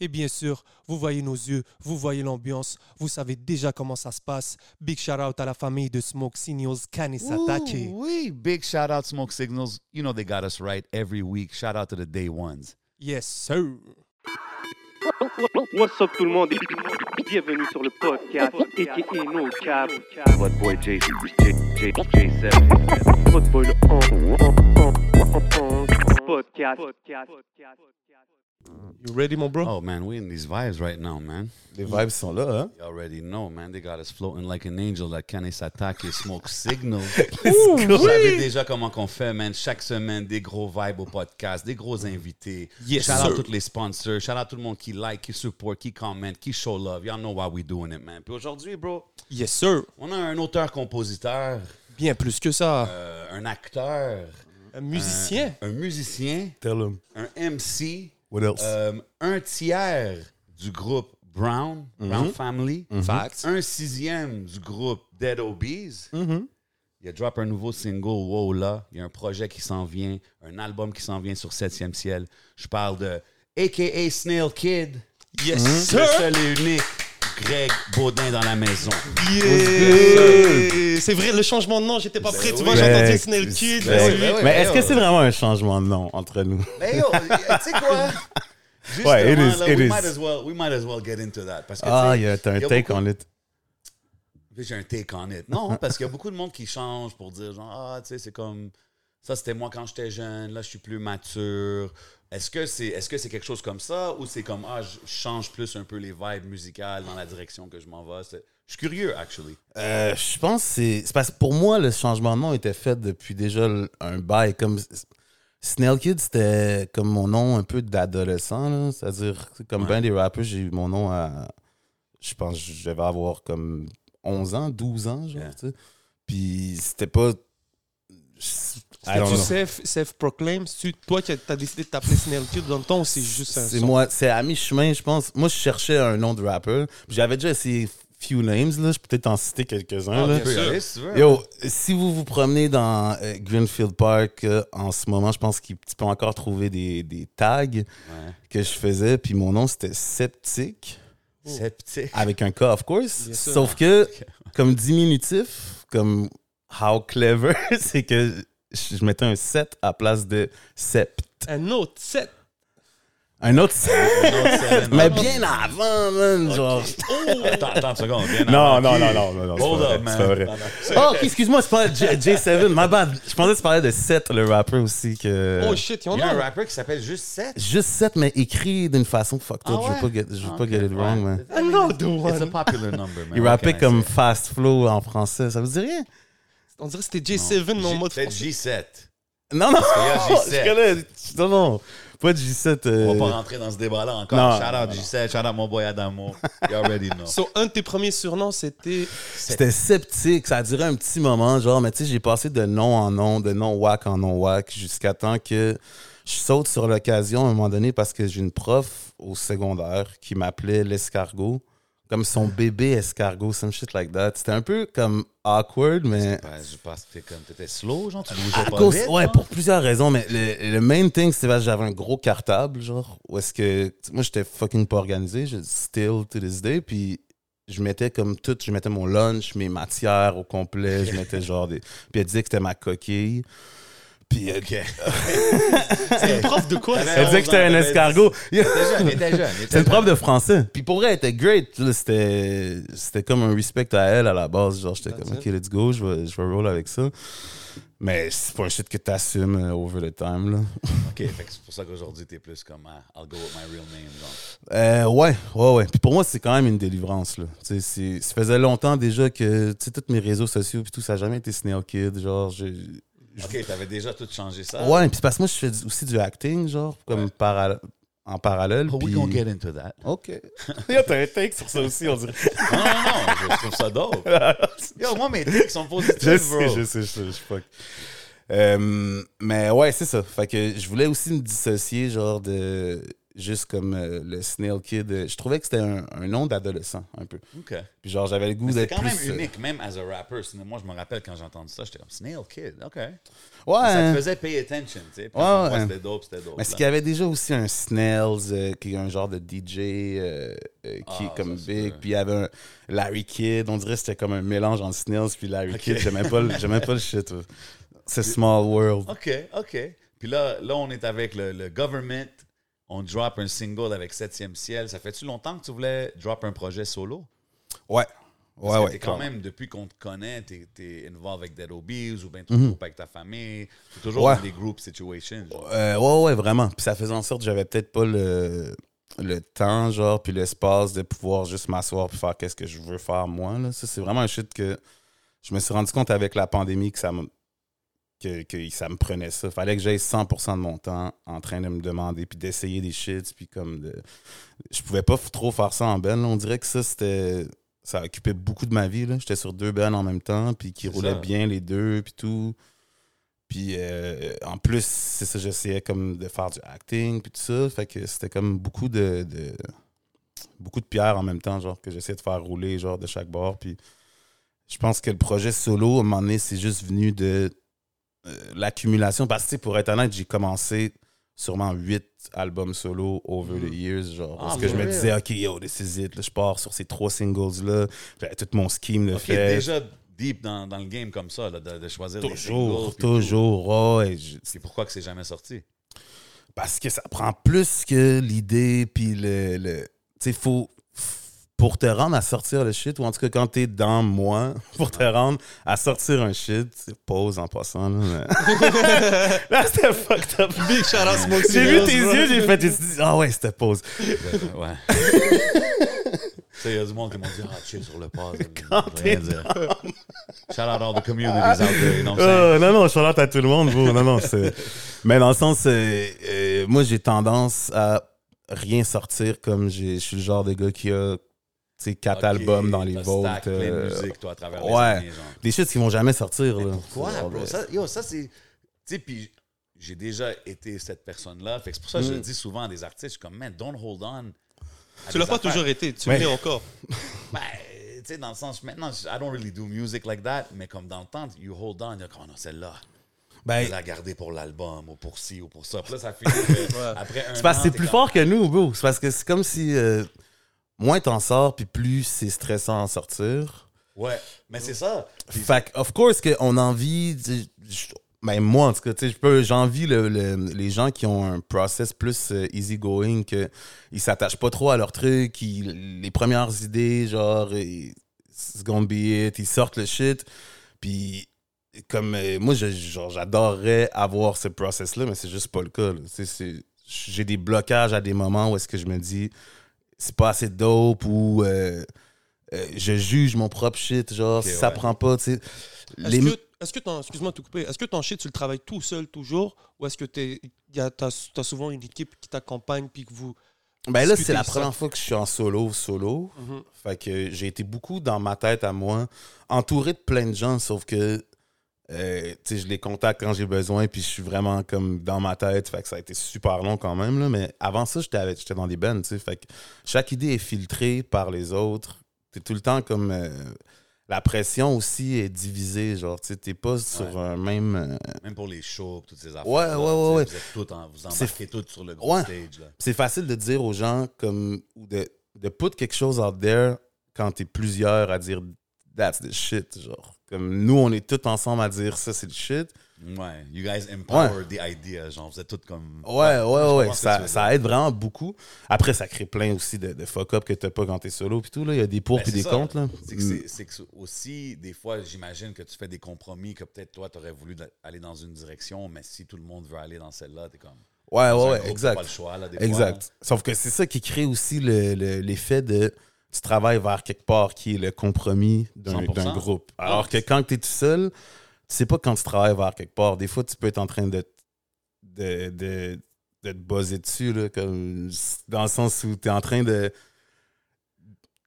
Et bien sûr, vous voyez nos yeux, vous voyez l'ambiance, vous savez déjà comment ça se passe. Big shout out à la famille de Smoke Signals, Kanisatake. Wee. Big shout out Smoke Signals. You know they got us right every week. Shout out to the day ones. Yes, sir. What's up tout le monde et bienvenue sur le podcast aka No Cap. Votre boy J, J, J, J7. Votre boy le on, podcast. You ready, mon bro? Oh, man. We in these vibes right now, man. Les vibes sont là, hein? You already know, man. They got us floating like an angel, like Kane Satake Smoke Signals. go. Vous savez déjà comment qu'on fait, man. Chaque semaine, des gros vibes au podcast, des gros invités. Yes, shout sir. out tous les sponsors. Shout out tout le monde qui like, qui support, qui comment, qui show love. Y'all know why we doing it, man. Puis aujourd'hui, bro, Yes, sir. on a un auteur-compositeur, Bien plus que ça. euh, un acteur, Un musicien. un musicien, Tell them. un MC, What else? euh, un tiers du groupe Brown, Brown Family, Facts. un sixième du groupe Dead Obies. Mhm. Il a drop un nouveau single, Wow là. Il y a un projet qui s'en vient, un album qui s'en vient sur 7e ciel. Je parle de AKA Snail Kid, Yes, le sir. seul et unique Greg Baudin dans la maison. Yeah. C'est vrai, le changement de nom, j'étais pas prêt. Tu vois, j'ai entendu Ben, Snail Kid. ben oui. ouais, Mais est-ce que ouais. c'est vraiment un changement de nom entre nous? Mais yo, tu sais quoi? Justement, Ouais, it is, là, it we is. might as well, we might as well get into that. Parce que, Ah, sais, il y a t'as un il y a take beaucoup- on it. J'ai un take on it. Non, parce qu'il y a beaucoup de monde qui change pour dire genre ah tu sais c'est comme ça c'était moi quand j'étais jeune, là je suis plus mature. Est-ce que c'est est-ce que c'est quelque chose comme ça ou c'est comme ah je change plus un peu les vibes musicales dans la direction que je m'en vais? Je suis curieux actually. Euh, je pense que c'est. parce que pour moi, le changement de nom était fait depuis déjà un bail. Comme Snail Kid, c'était comme mon nom un peu d'adolescent. là. C'est-à-dire, comme Ouais. ben des rappers, j'ai eu mon nom à. Je pense que je devais avoir comme 11 ans, 12 ans, genre, Yeah. tu sais. Puis c'était pas. I don't Tu self-proclaim, c'est toi qui as décidé de t'appeler Snail Kid dans le temps ou c'est juste un C'est moi, c'est à mi-chemin, je pense. Moi, je cherchais un nom de rapper. Puis J'avais déjà essayé few names, là. Je peux peut-être en citer quelques-uns. Ah, là. bien sûr. si tu. Yo, si vous vous promenez dans euh, Greenfield Park euh, en ce moment, je pense qu'il tu peux encore trouver des, des tags Ouais. que je faisais. Puis mon nom, c'était Septic, Sceptique. avec un K, of course. Bien sûr. Sauf que, comme diminutif, comme how clever, c'est que je je mettais un 7 à place de sept. Un autre set. Un autre 7. Mais Mais bien avant, man. Genre. Attends, attends une seconde. bien Non, avant non, non, non, non, non. c'est Hold pas vrai, up, man. c'est pas vrai. Oh, excuse-moi, c'est pas J- J7, my bad. Je pensais que tu parlais de 7, le rapper aussi. Que... Oh shit, Il y a a. un rapper qui s'appelle juste 7. Juste 7, mais écrit d'une façon fucked up. Ah Je veux pas get, je veux pas get it wrong, man. Another It's a one. popular number, man. Il rappait comme fast flow en français. Ça vous dit rien? On dirait que c'était J7 mais en mode Peut-être français. J7. Non, non. qu'il y a J7. je connais. Non, non. Pas de J7. euh, On va pas rentrer dans ce débat-là encore. Non, shout out non, J7, shout out mon boy Adamo. You already know. So, un de tes premiers surnoms, c'était? C'était sceptique. Ça a duré un petit moment. Genre, mais tu sais, j'ai passé de nom en nom, de nom whack en nom whack, jusqu'à temps que je saute sur l'occasion à un moment donné parce que j'ai une prof au secondaire qui m'appelait l'escargot. Comme son bébé escargot, some shit like that. C'était un peu comme awkward, mais. Je pense que comme t'étais slow, genre tu bougeais À pas cause, vite. ouais, genre? pour plusieurs raisons, mais le, le main thing, c'était parce que j'avais un gros cartable, genre, où est-ce que, moi, j'étais fucking pas organisé, je still to this day, puis je mettais comme tout, je mettais mon lunch, mes matières au complet, je mettais genre des, puis elle disait que c'était ma coquille, puis euh, Ok. C'est une prof de quoi T'avais elle disait que j'étais un 11 ans, escargot. Était jeune, était jeune. C'est une prof de français. Puis pour vrai, elle était great. C'était c'était comme un respect à elle à la base. Genre, j'étais comme, OK, let's go, je vais, je vais roll avec ça. Mais c'est pas un shit que t'assumes euh, over the time, là. Ok, fait que c'est pour ça qu'aujourd'hui t'es plus comme ah, I'll go with my real name. Genre. Euh, ouais, ouais, ouais. Puis pour moi, c'est quand même une délivrance, là. Tu sais, c'est- ça faisait longtemps déjà que, tu sais, tous mes réseaux sociaux puis tout, ça n'a jamais été Snail Kid. Genre, j'ai... Ok, t'avais déjà tout changé ça. Ouais, puis c'est parce que moi, je fais aussi du acting, genre, comme Ouais. para- en parallèle. Oh, we gonna get into that. OK. Yo, t'as un take sur ça aussi, on dirait. Non, non, non, je trouve ça dope. Yo, moi, mes trucs sont positifs, je bro. sais, je sais, je sais, je fuck. Euh, mais ouais, c'est ça. Fait que je voulais aussi me dissocier, genre de. Juste comme euh, le Snail Kid. Je trouvais que c'était un, un nom d'adolescent, un peu. OK. Puis genre, j'avais le goût Mais C'est d'être quand plus. même euh, unique, même as a rapper. Sinon, Moi, je me rappelle quand j'ai entendu ça, j'étais comme Snail Kid. OK. Ouais. Ça te faisait pay attention, tu sais. Puis Ouais, pour moi, ouais. C'était dope, c'était dope. Mais c'est là. qu'il y avait déjà aussi un euh, qui est un genre de DJ euh, euh, qui Ah, est comme c'est big. Puis il y avait un Larry Kidd. On dirait que c'était comme un mélange entre Snells puis Larry Ok. Kidd. J'aimais pas, le- pas le shit. C'est Small World. OK, OK. Puis là, là, on est avec le, le government. On drop un single avec Septième Ciel. Ça fait-tu longtemps que tu voulais drop un projet solo? Ouais. Parce Ouais, que ouais. quand même, depuis qu'on te connaît, t'es es involved avec Dead Obies ou bien tu groupes avec ta famille. C'est toujours Ouais. dans des group situations. Euh, ouais, ouais, vraiment. Puis ça faisait en sorte que j'avais peut-être pas le, le temps, genre, puis l'espace de pouvoir juste m'asseoir puis faire qu'est-ce que je veux faire moi. Là. Ça, c'est vraiment un shit que je me suis rendu compte avec la pandémie que ça me, que, que ça me prenait ça. Fallait que j'aille 100% de mon temps en train de me demander puis d'essayer des shits puis comme de... Je pouvais pas trop faire ça en ben. là. On dirait que ça, c'était... Ça occupait beaucoup de ma vie. là. J'étais sur deux bennes en même temps puis qui roulaient ça. bien les deux puis tout. Puis euh, en plus, c'est ça, j'essayais comme de faire du acting puis tout ça. Fait que c'était comme beaucoup de, de- beaucoup de pierres en même temps, genre que j'essayais de faire rouler genre de chaque bord. Puis je pense que le projet solo, à un moment donné, c'est juste venu de l'accumulation. Parce que pour être honnête, j'ai commencé sûrement huit albums solo over the years, genre. Ah, parce que je me disais, OK, yo, this is it. Là, je pars sur ces trois singles-là. Tout mon scheme de Ok, fait. déjà deep dans, dans le game comme ça, là, de, de choisir Toujours, singles, toujours. ouais, je- C'est pourquoi que c'est jamais sorti? Parce que ça prend plus que l'idée, puis le. le tu sais, faut. Pour te rendre à sortir le shit, ou en tout cas quand t'es dans moi, pour te rendre à sortir un shit, c'est pause en passant. Là, mais- là c'était fucked up. Big shout out Smoke J'ai vu tes bro. yeux, j'ai fait, j'ai dit, ah ouais, c'était pause. Ouais. Tu sais, il y a du monde qui m'ont dit Ah, chill sur le ça veut rien dire. Shout out all the communities out there, you know what I'm saying? Euh, non, non, je suis à tout le monde, bro. Non, non, c'est. Mais dans le sens, euh, euh, moi, j'ai tendance à rien sortir comme je suis le genre de gars qui a, sais, quatre albums dans les vaults. plein de euh, musique, toi, à travers les ouais. années, genre. Des shit qui vont jamais sortir, là. Pourquoi, bro? euh, Ça, yo, ça, c'est. Tu sais, puis j'ai déjà été cette personne-là. Fait que c'est pour ça que je Mm. le dis souvent à des artistes. Je suis comme, man, don't hold on. Tu l'as pas affaires. toujours été, tu Ouais. l'es encore. Ben, tu sais, dans le sens, maintenant, I don't really do music like that, mais comme dans le temps, you hold on, you're comme, oh non, celle-là, Ben, la garder pour l'album, ou pour ci, ou pour ça. Puis là, ça finit après un c'est parce an, que c'est t'es plus comme, fort que nous, bro. C'est parce que c'est comme si euh, moins t'en sors, puis plus c'est stressant à en sortir. Ouais, mais c'est ça. Fait que, of course, qu'on envie. Ben, moi, en tout cas, tu sais, j'envie le- le- les gens qui ont un process plus euh, easygoing, qu'ils s'attachent pas trop à leur truc, ils- les premières idées, genre, ils- it's gonna be it, ils sortent le shit. Puis, comme euh, moi, j'adorerais avoir ce process-là, mais c'est juste pas le cas. J'ai des blocages à des moments où est-ce que je me dis, c'est pas assez dope ou. euh, euh, je juge mon propre shit, genre, ça ouais. prend pas, tu sais. Est-ce Les- que, est-ce que ton, excuse-moi de te couper, est-ce que ton shit, tu le travailles tout seul toujours ou est-ce que tu as, souvent une équipe qui t'accompagne puis que vous. Ben là, c'est la ça? première fois que je suis en solo, solo. Fait que j'ai été beaucoup dans ma tête à moi, entouré de plein de gens, sauf que euh, je les contacte quand j'ai besoin, puis je suis vraiment comme dans ma tête. Fait que ça a été super long quand même. Là, mais avant ça, j'étais dans des bands. Fait que chaque idée est filtrée par les autres. T'es tout le temps comme. euh, la pression aussi est divisée. Genre, tu t'es pas sur un même. euh, Même pour les shows, toutes ces affaires. Ouais, ouais, ouais, ouais. Vous êtes en, vous embarquez sur le gros Ouais. stage. C'est facile de dire aux gens comme ou de, de put quelque chose out there quand t'es plusieurs à dire that's the shit genre comme nous on est tous ensemble à dire ça c'est le shit Ouais, you guys empower the idea. Genre, vous êtes tous comme. ouais ouais ouais, ouais, ça, ça aide vraiment beaucoup après ça crée plein aussi de, de fuck up que t'as pas quand t'es solo puis tout là il y a des pour Ben, puis des ça. contre C'est que c'est aussi, des fois, j'imagine que tu fais des compromis que peut-être toi, tu aurais voulu aller dans une direction, mais si tout le monde veut aller dans celle-là, t'es comme. ouais ouais ouais exact pas le choix, là, des fois, Exact. Sauf que c'est ça qui crée aussi le- le- l'effet de tu travailles vers quelque part qui est le compromis d'un 100%. d'un groupe. Alors que quand tu es tout seul, tu sais pas quand tu travailles vers quelque part. Des fois, tu peux être en train de, de, de, de te buzzer dessus, là, comme, dans le sens où tu es en train de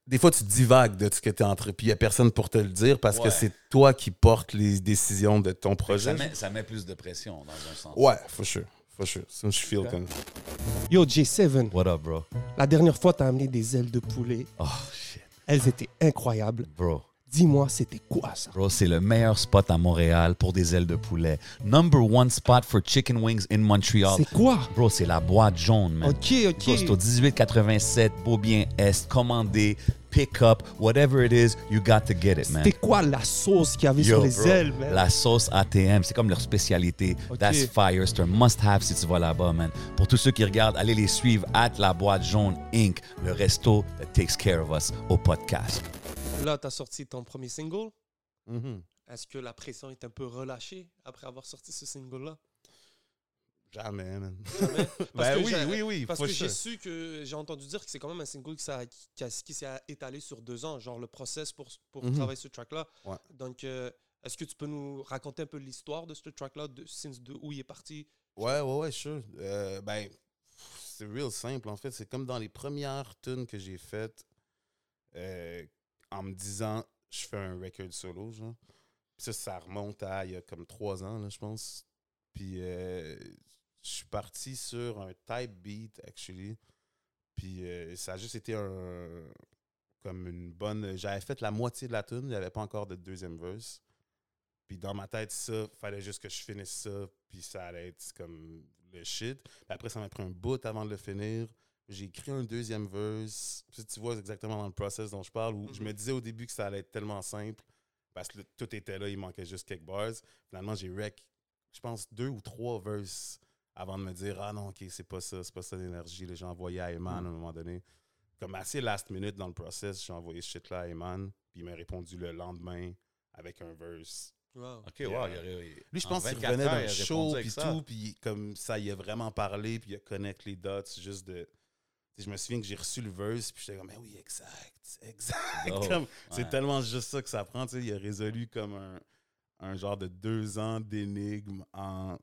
des fois, tu divagues de ce que tu es entre. Puis il n'y a personne pour te le dire parce Ouais. que c'est toi qui portes les décisions de ton Ça projet. met, ça met plus de pression dans un sens. Ouais, for sure. For sure. Ça, je feel. Yo, J7, What up, bro? la dernière fois, t'as amené des ailes de poulet. Oh, shit. Elles étaient incroyables. Bro. Dis-moi, c'était quoi ça? Bro, c'est le meilleur spot à Montréal pour des ailes de poulet. Number one spot for chicken wings in Montreal. C'est quoi? Bro, c'est la boîte jaune, man. Ok, Bro, c'est au ok. 1887, Beaubien Est, commandé, pick up, whatever it is, you got to get it, man. C'était quoi la sauce qu'il y avait Yo, sur les bro, ailes, man? La sauce ATM, c'est comme leur spécialité. Ok. That's fire. C'est un must-have si tu vas là-bas, man. Pour tous ceux qui regardent, allez les suivre at La Boîte Jaune Inc., le resto that takes care of us au podcast. Là, t'as sorti ton premier single. Mhm. Est-ce que la pression est un peu relâchée après avoir sorti ce single-là? Jamais, man. Parce Ben que oui, oui, oui. Parce que j'ai su que j'ai entendu dire que c'est quand même un single qui, s'est étalé sur deux ans, genre le process pour, pour Mhm. travailler ce track-là. Ouais. Donc, euh, est-ce que tu peux nous raconter un peu l'histoire de ce track-là, de, since de où il est parti? Ouais, ouais, ouais, sure. Euh, ben, c'est real simple, en fait. C'est comme dans les premières tunes que j'ai faites, euh, en me disant, je fais un record solo, genre. Ça, ça remonte à il y a comme trois ans, là, je pense. Puis euh, je suis parti sur un type beat, actually. Puis euh, ça a juste été un comme une bonne. J'avais fait la moitié de la tune, il n'y avait pas encore de deuxième verse. Puis dans ma tête, ça, fallait juste que je finisse ça, puis ça allait être comme le shit. Puis après, ça m'a pris un bout avant de le finir. J'ai écrit un deuxième verse. Puis tu vois exactement dans le process dont je parle, où je me disais au début que ça allait être tellement simple, parce que le- tout était là, il manquait juste quelques bars. Finalement, j'ai rec, je pense, deux ou trois verses avant de me dire Ah non, ok, c'est pas ça, c'est pas ça l'énergie. J'ai envoyé à Eman à un moment donné. Comme assez last minute dans le process, j'ai envoyé ce shit-là à Eman, puis il m'a répondu le lendemain avec un verse. Wow. OK, wow, euh, il Lui, je en pense qu'il 24 revenait d'un il a show, puis tout, puis comme ça, il a vraiment parlé, puis il a connecté les dots, juste de... Je me souviens que j'ai reçu le verse, puis j'étais comme, mais oui, exact, exact. Oh, C'est ouais. tellement juste ça que ça prend, tu sais. Il a résolu comme un, un genre de deux ans d'énigme en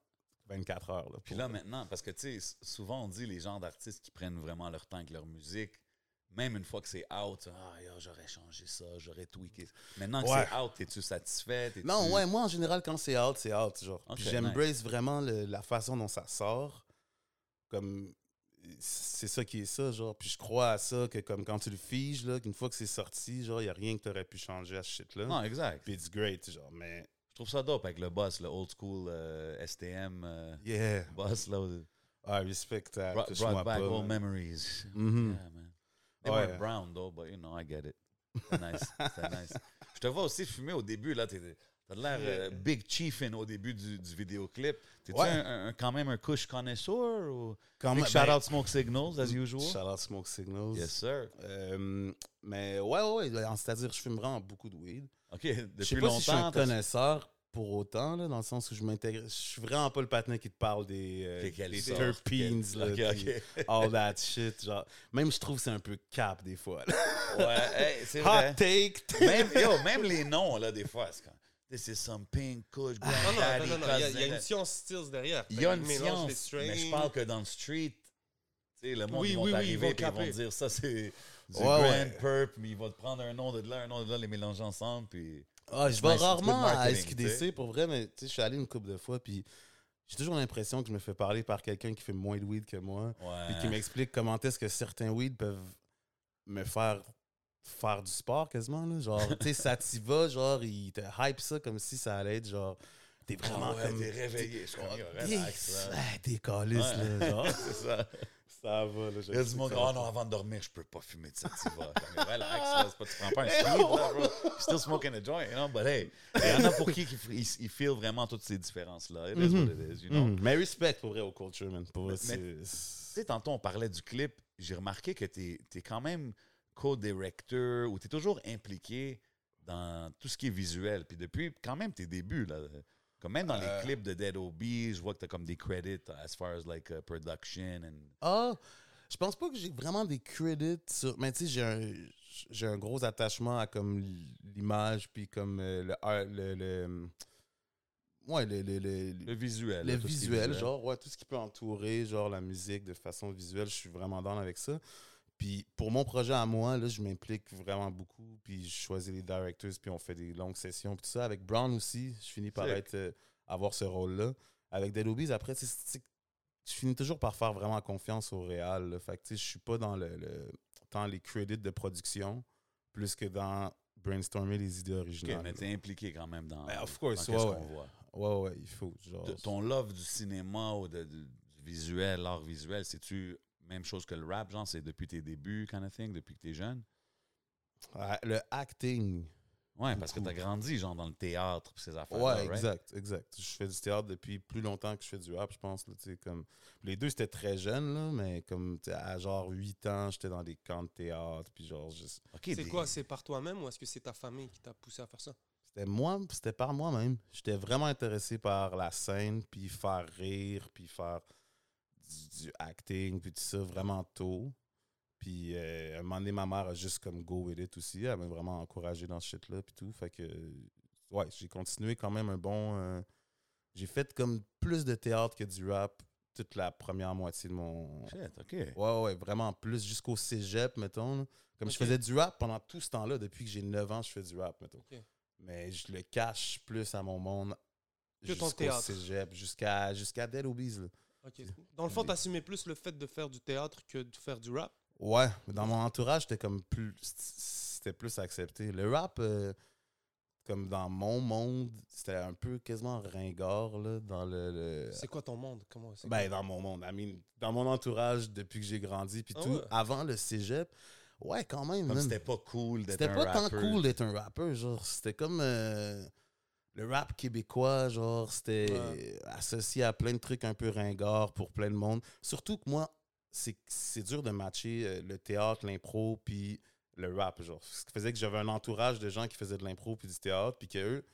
24 heures. Là, Puis là, maintenant, parce que, tu sais, s- souvent, on dit les gens d'artistes qui prennent vraiment leur temps avec leur musique, même une fois que c'est out, ah, j'aurais changé ça, j'aurais tweaké. Maintenant que Ouais. c'est out, es-tu satisfait? Non, ouais, moi, en général, quand c'est out, c'est out. Genre. Ok, Puis j'embrace vraiment le- la façon dont ça sort. Comme, c'est ça qui est ça, genre. Puis je crois à ça, que comme quand tu le figes, là, qu'une fois que c'est sorti, genre, il n'y a rien que tu aurais pu changer à ce shit-là. Non, exact. Puis it's great, genre. Mais, Je trouve ça dope avec le boss, le old school euh, STM euh, yeah. boss, là. Ah, respect that. Brought, brought back old memories. Mhm. Yeah, man. They weren't brown, though, but you know, I get it. Nice. C'est nice. Je te vois aussi fumer au début, là. t'es- T'as l'air euh, Big Chiefin au début du, du vidéoclip. T'es-tu Ouais. un- un- quand même un couche connaisseur ou? Quand Big shout ben, out Smoke Signals, as usual. Shout out Smoke Signals. Yes, sir. Euh, mais ouais, ouais, ouais. C'est-à-dire, je fume vraiment beaucoup de weed. OK, Je depuis pas si je suis un longtemps. connaisseur pour autant, là, dans le sens où je m'intègre. Je suis vraiment pas le patin qui te parle des, euh, des terpenes, là, all that shit. Genre, même je trouve que c'est un peu cap des fois. là. Ouais, hey, c'est vrai. Hot take! même, yo, même les noms, là, des fois, c'est comme. This is some pink kush, Non, non, granddaddy, non, non, non, il y a- y, une science stills derrière. Il y a une science, mais je parle que dans le street, tu sais, le monde, Oui, ils vont oui, oui, arriver ils vont et ils vont caper. te dire ça, c'est du Ouais, Grand ouais. Purp, mais ils vont te prendre un nom de là, un nom de là, les mélanger ensemble, puis... Ah, je vais rarement à SQDC pour vrai, mais tu sais, je suis allé une couple de fois, puis j'ai toujours l'impression que je me fais parler par quelqu'un qui fait moins de weed que moi, puis qui m'explique comment est-ce que certains weed peuvent me faire faire du sport quasiment là genre tu sais ça t'y va genre il te hype ça comme si ça allait être genre t'es vraiment Ah ouais, comme t'es réveillé, je Yes! relax, t'es calice Ouais. là genre c'est ça. ça va là Il y a du monde, oh non, avant de dormir, je peux pas fumer de sativa. Relax, là, c'est pas, tu prends pas un speed, là, bro. Still smoking a joint, you know, but hey, il y en a pour qui ils, feel vraiment toutes ces différences-là. It is what it is, you know. Mhm. mais respect pour vrai au culture man pour Mais- Tu sais, tantôt, on parlait du clip. J'ai remarqué que tu es, quand même co-directeur ou tu es toujours impliqué dans tout ce qui est visuel. Puis depuis quand même tes débuts, là, comme même dans Euh. les clips de Dead O.B., je vois que tu as comme des credits as far as like uh, production. And... Ah, je pense pas que j'ai vraiment des credits sur. Mais tu sais, j'ai un, j'ai un gros attachement à comme l'image, puis comme euh, le, art- le, le. Ouais, le, le, le, Le visuel. le est visuel, genre, ouais, tout ce qui peut entourer, genre la musique de façon visuelle, je suis vraiment dans avec ça. Puis pour mon projet à moi, là, je m'implique vraiment beaucoup. Puis je choisis les directors, puis on fait des longues sessions. Puis tout ça. Avec Brown aussi, je finis par être, euh, avoir ce rôle-là. Avec Dead Obies, après, tu je finis toujours par faire vraiment confiance au réal. là. Fait que je suis pas dans le, le- tant les crédits de production, plus que dans brainstormer les idées Ok, originales. mais t'es impliqué quand même dans, Ben, of course, dans ouais, qu'on ouais. voit. Ouais, ouais, il faut. Genre, Ton love du cinéma ou de, de- du visuel, l'art visuel, c'est-tu même chose que le rap, genre, c'est depuis tes débuts, kind of thing, depuis que t'es jeune? Le acting. Ouais, parce que t'as grandi, genre, dans le théâtre ces affaires Ouais, exact, exact. Je fais du théâtre depuis plus longtemps que je fais du rap, je pense. là, tu sais, comme... Les deux, c'était très jeune, là, mais comme à genre 8 ans, j'étais dans des camps de théâtre, puis genre, juste... C'est des- quoi C'est par toi-même ou est-ce que c'est ta famille qui t'a poussé à faire ça? C'était moi, c'était par moi-même. J'étais vraiment intéressé par la scène, puis faire rire, puis faire du, acting, puis tout ça, vraiment tôt. Puis euh, à un moment donné, ma mère a juste comme go with it aussi. Elle m'a vraiment encouragé dans ce shit-là, puis tout. Fait que, ouais, j'ai continué quand même un bon... euh, j'ai fait comme plus de théâtre que du rap toute la première moitié de mon... Shit, OK. Ouais, ouais, vraiment plus jusqu'au cégep, mettons. là. Comme je faisais du rap pendant tout ce temps-là, depuis que j'ai 9 ans, je fais du rap, mettons. Mais je le cache plus à mon monde jusqu'au cégep, jusqu'à jusqu'à Dead Obies. là. Dans le fond, t'assumais plus le fait de faire du théâtre que de faire du rap? Ouais, mais dans mon entourage, c'était comme plus. C'était plus accepté. Le rap, euh, comme dans mon monde, c'était un peu quasiment ringard, là, dans le. le- C'est quoi ton monde? Comment c'est Ben, dans mon monde. I mean, dans mon entourage, depuis que j'ai grandi, puis Ah tout, ouais. avant le cégep, ouais, quand même. Comme c'était pas cool d'être C'était un pas tant rappeur. cool d'être un rappeur, genre. C'était comme euh, le rap québécois, genre. C'était Ouais. associé à plein de trucs un peu ringards pour plein de monde. Surtout que moi, c'est c'est dur de matcher euh, le théâtre, l'impro, puis le rap, genre. Ce qui faisait que j'avais un entourage de gens qui faisaient de l'impro puis du théâtre, puis que eux,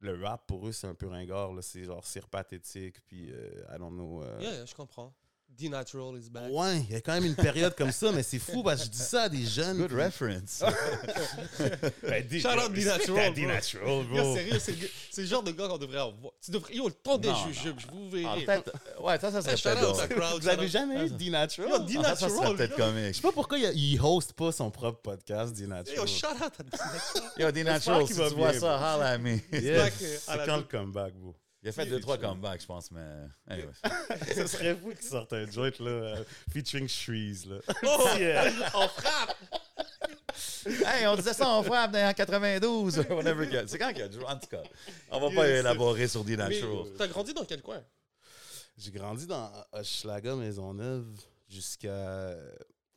le rap, pour eux, c'est un peu ringard, là. C'est genre cire pathétique, puis euh, I don't know. euh, Yeah, yeah, je comprends. D-Natural is back. Ouais, il y a quand même une période comme ça, mais c'est fou parce que je dis ça à des jeunes. Good reference. Ben, Shout out D-Natural, bro. D-Natural, bro. Yo, sérieux, c'est le, gars- c'est le genre de gars qu'on devrait avoir. Tu devrais, yo, le temps des jujubes, je vous verrai. ouais, ça, ça serait Hey, shout peut-être crowd, Vous avez jamais eu D-Natural? Yo, Ah, ça, ça serait D-Natural, peut-être comique. Je sais pas pourquoi il, host pas son propre podcast, D-Natural. Yo, shout out à D-Natural. Yo, D-Natural, si tu vois bien, ça, holla à me. C'est quand le comeback, bro? Il a fait deux, trois comebacks, je pense, mais. Anyway. Ce serait fou qu'il sorte un joint là, euh, featuring Shreeze. Là. Oh, Yeah. on frappe. hey, on disait ça en frappe en 92. Whatever. que- C'est quand qu'il y a joué? En tout cas, on va pas élaborer sur D-Natural. t'as grandi dans quel coin? J'ai grandi dans Hochelaga, Maisonneuve, jusqu'à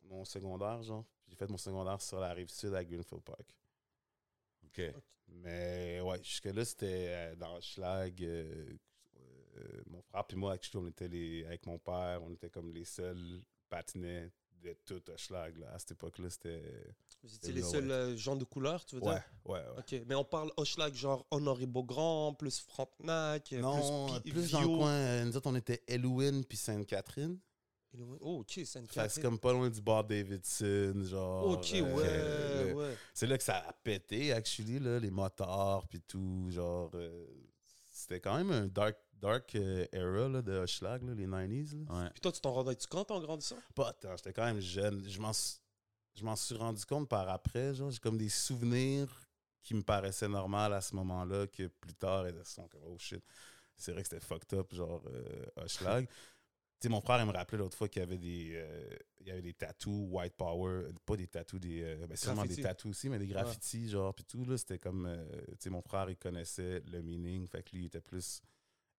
mon secondaire, genre. J'ai fait mon secondaire sur la rive sud à Greenfield Park. OK. Mais ouais, jusque-là, c'était euh, dans Schlag. euh, euh, mon frère et moi, actually, on était les, avec mon père, on était comme les seuls patinets de tout Schlag. Là. À cette époque-là, c'était. Vous étiez les seuls euh, gens de couleur, tu veux Ouais, dire? Ouais, ouais. Ok, mais on parle Hochelag, genre Honoré Beaugrand, plus Frontenac, Non, plus, plus, Pi- dans le coin. nous autres, on était Elouine puis Sainte-Catherine. Oh, ok, c'est comme pas loin du bar Davidson, genre. Ok, euh, ouais, ouais. C'est là que ça a pété, actually, là, les motards puis tout. Genre, euh, c'était quand même un dark, dark euh, era là, de Hochelag, là, les 90s. Là. Ouais. Puis toi, tu t'en rendais-tu compte en grandissant? Pas tant, j'étais quand même jeune. Je m'en suis- je m'en suis rendu compte par après. genre J'ai comme des souvenirs qui me paraissaient normaux à ce moment-là, que plus tard, elles sont comme oh shit. C'est vrai que c'était fucked up, genre euh, Hochelag. Sais, mon frère, il me rappelait l'autre fois qu'il y avait des, euh, il y avait des tattoos white power, pas des tattoos, des, euh, ben, sûrement des tattoos aussi, mais des graffitis, genre, puis tout, là, c'était comme, euh, tu sais, mon frère, il connaissait le meaning, fait que lui, il était plus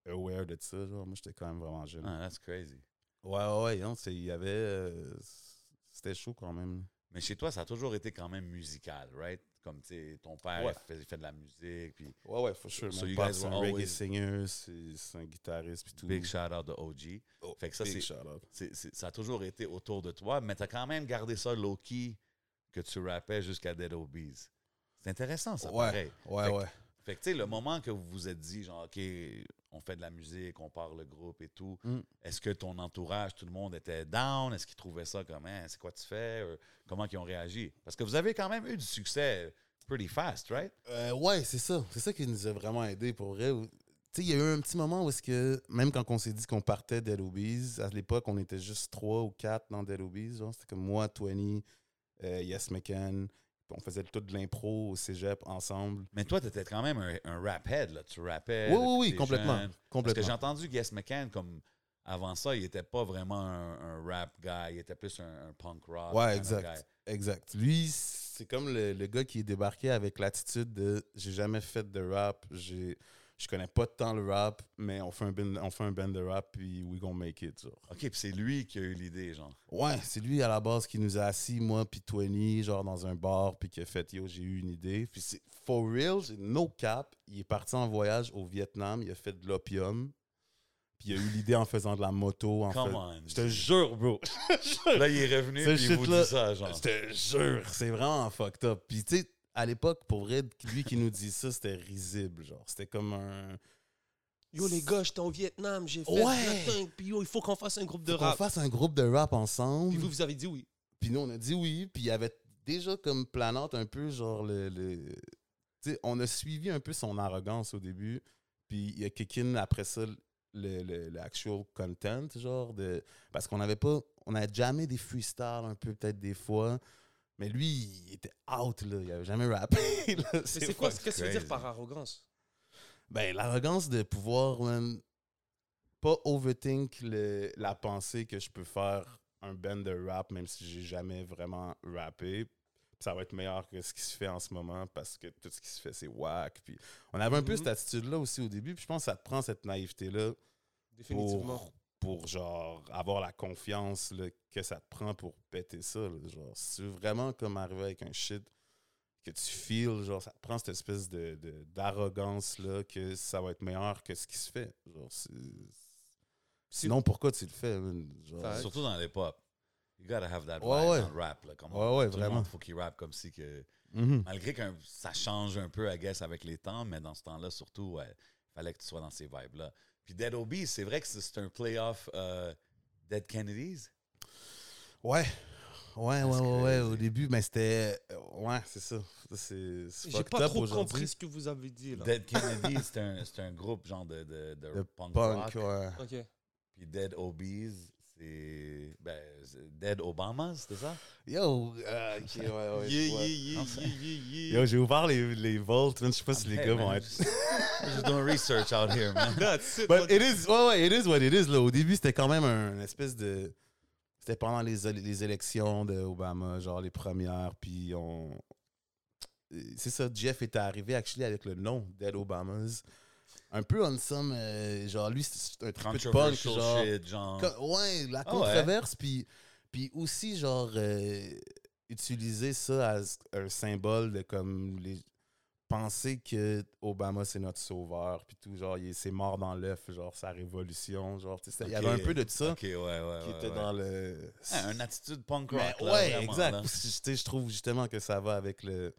aware de ça, genre, moi, j'étais quand même vraiment jeune. Ah, that's crazy. Ouais, ouais, ouais, non, c'est- il y avait, euh, c'était chaud quand même. Mais chez toi, ça a toujours été quand même musical, right? Comme, tu sais, ton père Ouais. il fait, de la musique, puis Ouais, ouais, for sure. So Mon père, c'est un reggae singer, c'est un guitariste, puis tout. big shout out de OG. Oh, Fait que ça, big c'est- ça a toujours été autour de toi, mais tu as quand même gardé ça low-key que tu rappais jusqu'à Dead Obies. C'est intéressant, ça, Ouais, pareil. ouais, Fait ouais. Fait que, tu sais, le moment que vous vous êtes dit, genre, OK, on fait de la musique, on part le groupe et tout, Mm. est-ce que ton entourage, tout le monde était down? Est-ce qu'ils trouvaient ça comme, Hein, c'est quoi tu fais? Ou comment ils ont réagi? Parce que vous avez quand même eu du succès pretty fast, right? Euh, ouais, c'est ça. C'est ça qui nous a vraiment aidé pour vrai. Tu sais, il y a eu un petit moment où est-ce que, même quand on s'est dit qu'on partait Dead Obies, à l'époque, on était juste trois ou quatre dans Dead. C'était comme moi, 20, euh, Yes McCann. On faisait tout de l'impro au cégep ensemble. Mais toi, t'étais quand même un, un rap head, là. Tu rappais. Oui, oui, oui, complètement. Parce que complètement. j'ai entendu Guess McCann, comme avant ça, il était pas vraiment un, un rap guy, il était plus un, un punk rock. Ouais, exact. guy. Exact. Lui, c'est comme le, le gars qui est débarqué avec l'attitude de j'ai jamais fait de rap, j'ai je connais pas tant le rap, mais on fait un band, on fait un band de rap puis we gonna make it. Genre. Ok, puis c'est lui qui a eu l'idée, genre. Ouais, c'est lui à la base qui nous a assis, moi puis Twenty, genre dans un bar, puis qui a fait Yo, j'ai eu une idée. Puis c'est for real, c'est no cap. Il est parti en voyage au Vietnam, il a fait de l'opium. Puis il a eu l'idée en faisant de la moto. En Come fait. on. Je te jure, bro. Là, il est revenu, puis il vous dit ça, genre. Je te jure, c'est vraiment fucked up. Puis tu sais, à l'époque, pour vrai, lui qui nous dit ça, c'était risible. Genre, c'était comme un. Yo, les gars, j'étais au Vietnam, j'ai fait Ouais. puis yo, il faut qu'on fasse un groupe de Faut qu'on rap. fasse un groupe de rap ensemble. Puis vous, vous avez dit oui. Puis nous, on a dit oui. Puis il y avait déjà comme planante un peu, genre, le. le- tu sais, on a suivi un peu son arrogance au début. Puis il y a kick in après ça le, le, le actual content, genre, de. Parce qu'on n'avait pas. On a jamais des freestyles un peu, peut-être des fois. Mais lui, il était out, là. Il avait jamais rappé. là. Mais c'est quoi, qu'est-ce que tu veux dire par arrogance? Ben, l'arrogance de pouvoir, pas overthink le- la pensée que je peux faire un band de rap, même si j'ai jamais vraiment rappé. Ça va être meilleur que ce qui se fait en ce moment parce que tout ce qui se fait, c'est whack. Puis on avait un peu Mhm. cette attitude-là aussi au début. Puis je pense que ça te prend cette naïveté-là Définitivement. pour, pour genre avoir la confiance là, que ça te prend pour péter ça. là. Genre, si tu veux vraiment comme arriver avec un shit que tu feels, genre, ça te prend cette espèce de, de- d'arrogance là que ça va être meilleur que ce qui se fait. Genre, c'est- Sinon, pourquoi tu le fais? Genre? Surtout dans les pop. You gotta have that vibe Ouais, ouais. dans le rap. Là, comme Ouais, ouais, tout le vraiment. monde, faut qu'il rappe comme si que... Mhm. Malgré que ça change un peu, I guess, avec les temps, mais dans ce temps-là, surtout, ouais, fallait que tu sois dans ces vibes-là. Puis Dead Obies, c'est vrai que c'est un playoff euh, Dead Kennedys? Ouais. Ouais, ouais, ouais, que- ouais. Au début, mais c'était. euh, Ouais, c'est ça. Ça, C'est J'ai pas trop compris ce que vous avez dit là. Dead Kennedys, c'est un, un groupe genre de, de, de De punk, punk, rock. ouais. Ok. Puis Dead Obies, ben, c'est Dead Obamas, c'était ça? Yo, euh, ok, ouais, ouais. Yeah, ouais. yeah, yeah. Yo, j'ai ouvert les, les vaults. Je sais pas si les Hey, gars man, vont I'm être. just- doing research out here, man. That's it, But it is, ouais, ouais, it is what it is. Là. Au début, c'était quand même un une espèce de. C'était pendant les, les élections de Obama, genre les premières, puis on. C'est ça, Jeff était arrivé actually avec le nom Dead Obamas. Un peu on some, euh, genre lui, c'est un truc de punk, genre. shit, genre. Ouais, la Ah controverse, puis, puis aussi, genre, euh, utiliser ça as un symbole de comme les. Penser que Obama c'est notre sauveur, puis tout, genre, il est- c'est mort dans l'œuf, genre, sa révolution, genre, tu sais, il y avait un peu de ça Ok, ouais, ouais. qui ouais, était dans le. Ah, une attitude punk rock. Là, ouais, vraiment, exact. là. Tu sais, je trouve justement que ça va avec le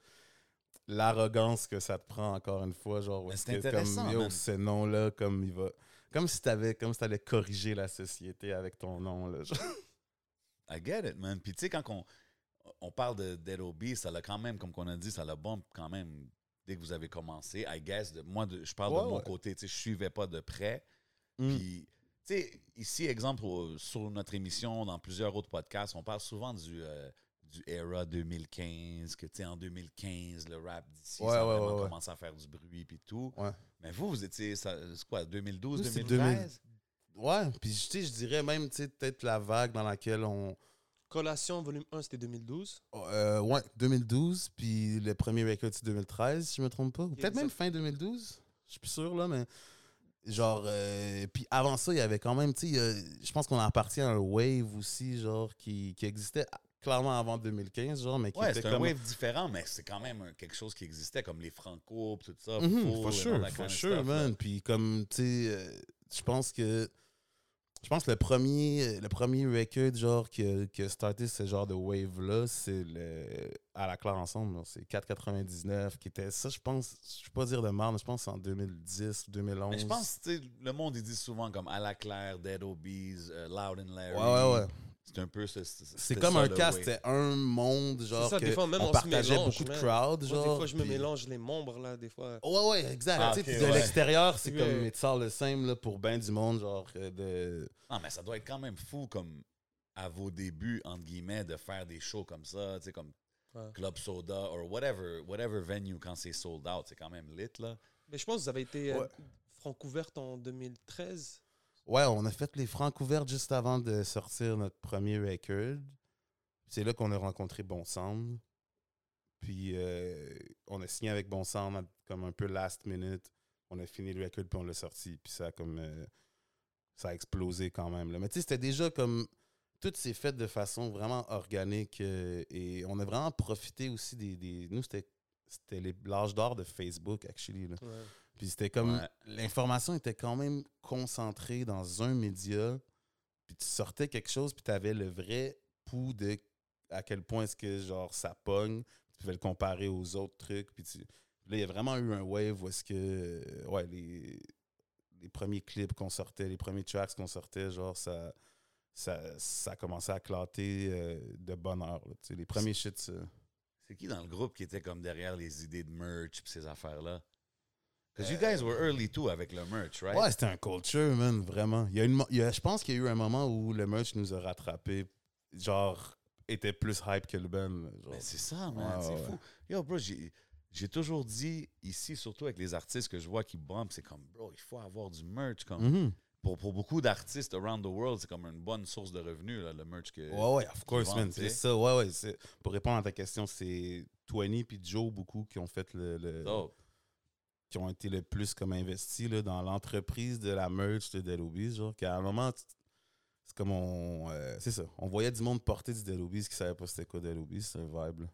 l'arrogance que ça te prend encore une fois genre c'est intéressant, comme ce nom là comme il va comme si t'avais comme si t'allais corriger la société avec ton nom là genre. I get it, man. Puis tu sais, quand on, on parle de Dead Obies, ça l'a quand même, comme qu'on a dit, ça l'a bon quand même dès que vous avez commencé. I guess, de, moi, de- je parle Ouais, de mon ouais. côté, tu sais, je suivais pas de près. Mm. Puis, tu sais, ici, exemple, sur notre émission, dans plusieurs autres podcasts, on parle souvent du, euh, du era 2015, que tu sais, en 2015, le rap d'ici, Ouais, ça ouais, vraiment ouais, ouais. commencé à faire du bruit puis tout. Ouais. Mais vous, vous étiez, ça- c'est quoi, 2012, Nous, c'est 2013? ouais puis tu sais je dirais même tu sais peut-être la vague dans laquelle on Collation volume 1, c'était 2012. euh, ouais 2012 puis le premier record c'est 2013 si je me trompe pas peut-être même fin 2012 je suis plus sûr là mais genre euh, puis avant ça il y avait quand même tu sais je pense qu'on appartient à un wave aussi genre qui, qui existait clairement avant 2015 genre mais qui Ouais, était c'est un comme wave différent, mais c'est quand même quelque chose qui existait, comme les Franco, tout ça. Mhm, Fool, for sure, all that for kind of sure, stuff, man. là. Puis comme, tu sais, euh, je pense que... Je pense que le premier, le premier record genre qui a, qui a starté ce genre de wave-là, c'est le à la claire ensemble. C'est 4,99 qui était ça, je pense, je peux pas dire de merde, mais je pense que c'est en 2010 ou 2011. Mais je pense, tu sais, le monde, il dit souvent comme à la claire, Dead Obies, euh, Loud and Larry. Ouais, ouais, ouais. C'est un peu ce. C'est comme un cast, c'était un monde, genre, ça, que des fois, même on, on se partageait mélange, beaucoup de crowd, Moi, genre. des fois, je me puis- mélange les membres, là, des fois. Ouais, ouais, exact. Ah, puis de ouais. l'extérieur, c'est Ouais. comme It's all the same, là, pour ben du monde, genre, euh, de... Non, mais ça doit être quand même fou comme à vos débuts, entre guillemets, de faire des shows comme ça, tu sais, comme Ouais. Club Soda or whatever, whatever venue quand c'est sold out, c'est quand même lit, là. Mais je pense que vous avez été euh, Ouais. francouverte en 2013. Ouais, on a fait les francs ouvertes juste avant de sortir notre premier record. C'est là qu'on a rencontré Bon Sound. Puis euh, on a signé avec Bon Sound comme un peu last minute. On a fini le record puis on l'a sorti. Puis ça a comme euh, ça a explosé quand même. Là. Mais tu sais, c'était déjà comme tout s'est fait de façon vraiment organique euh, et on a vraiment profité aussi des. des- nous, c'était l'âge d'or de Facebook, actually. Puis c'était comme. Ouais. L'information était quand même concentrée dans un média. Puis tu sortais quelque chose, puis tu avais le vrai pouls de à quel point est-ce que genre ça pogne. Tu pouvais le comparer aux autres trucs. Puis tu- là, il y a vraiment eu un wave où est-ce que. euh, ouais, les, les premiers clips qu'on sortait, les premiers tracks qu'on sortait, genre ça. Ça, ça a commencé à éclater euh, de bonne heure. là. Les premiers shit, ça- C'est qui dans le groupe qui était comme derrière les idées de merch et ces affaires-là? Because you guys were early too avec le merch, right? Ouais, c'était un culture, man, vraiment. Il y a une, il y a- je pense qu'il y a eu un moment où le merch nous a rattrapés, genre, était plus hype que le band. Ben, c'est ça, man. Ouais, c'est ouais, fou. Yo, bro, j'ai, j'ai toujours dit ici, surtout avec les artistes que je vois qui bombent, c'est comme, bro, il faut avoir du merch. Comme, Mhm. pour, pour beaucoup d'artistes around the world, c'est comme une bonne source de revenus, là, le merch que. Ouais, ouais, of course, man. C'est ça, ouais, ouais. Pour répondre à ta question, c'est Twenty puis Joe, beaucoup, qui ont fait le. Qui ont été le plus comme investis là, dans l'entreprise de la merch de Dead Obies, genre, qu'à un moment, c'est comme on. euh, c'est ça. On voyait du monde porter du Dead Obies qui savait pas c'était quoi Dead Obies, c'est un vibe, là.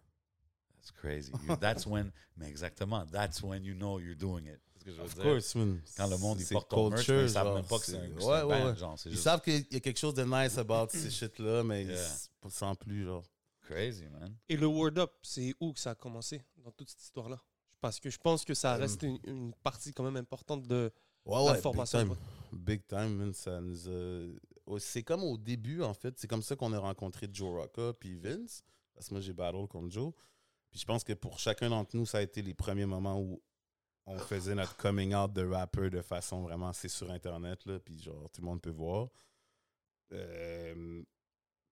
That's crazy. You- that's when, mais exactement, that's when you know you're doing it. C'est ce que je veux Of dire. course, man. Quand le monde, il porte ton merch, mais culture, ils savent même pas que c'est un, ouais, un ouais, band, ouais. genre, Ils juste savent qu'il y a quelque chose de nice about ces shit-là, mais Yeah. c'est pas- sans plus, genre. crazy, man. Et le Word Up, c'est où que ça a commencé dans toute cette histoire-là? Parce que je pense que ça reste une, une partie quand même importante de Ouais, la ouais, big formation. time. Big time, man. Ça nous a- C'est comme au début, en fait. C'est comme ça qu'on a rencontré Joe Rocca puis Vince. Parce que moi, j'ai battle contre Joe. Puis je pense que pour chacun d'entre nous, ça a été les premiers moments où on faisait notre coming out de rapper de façon vraiment, c'est sur Internet, là. Puis genre, tout le monde peut voir. Euh,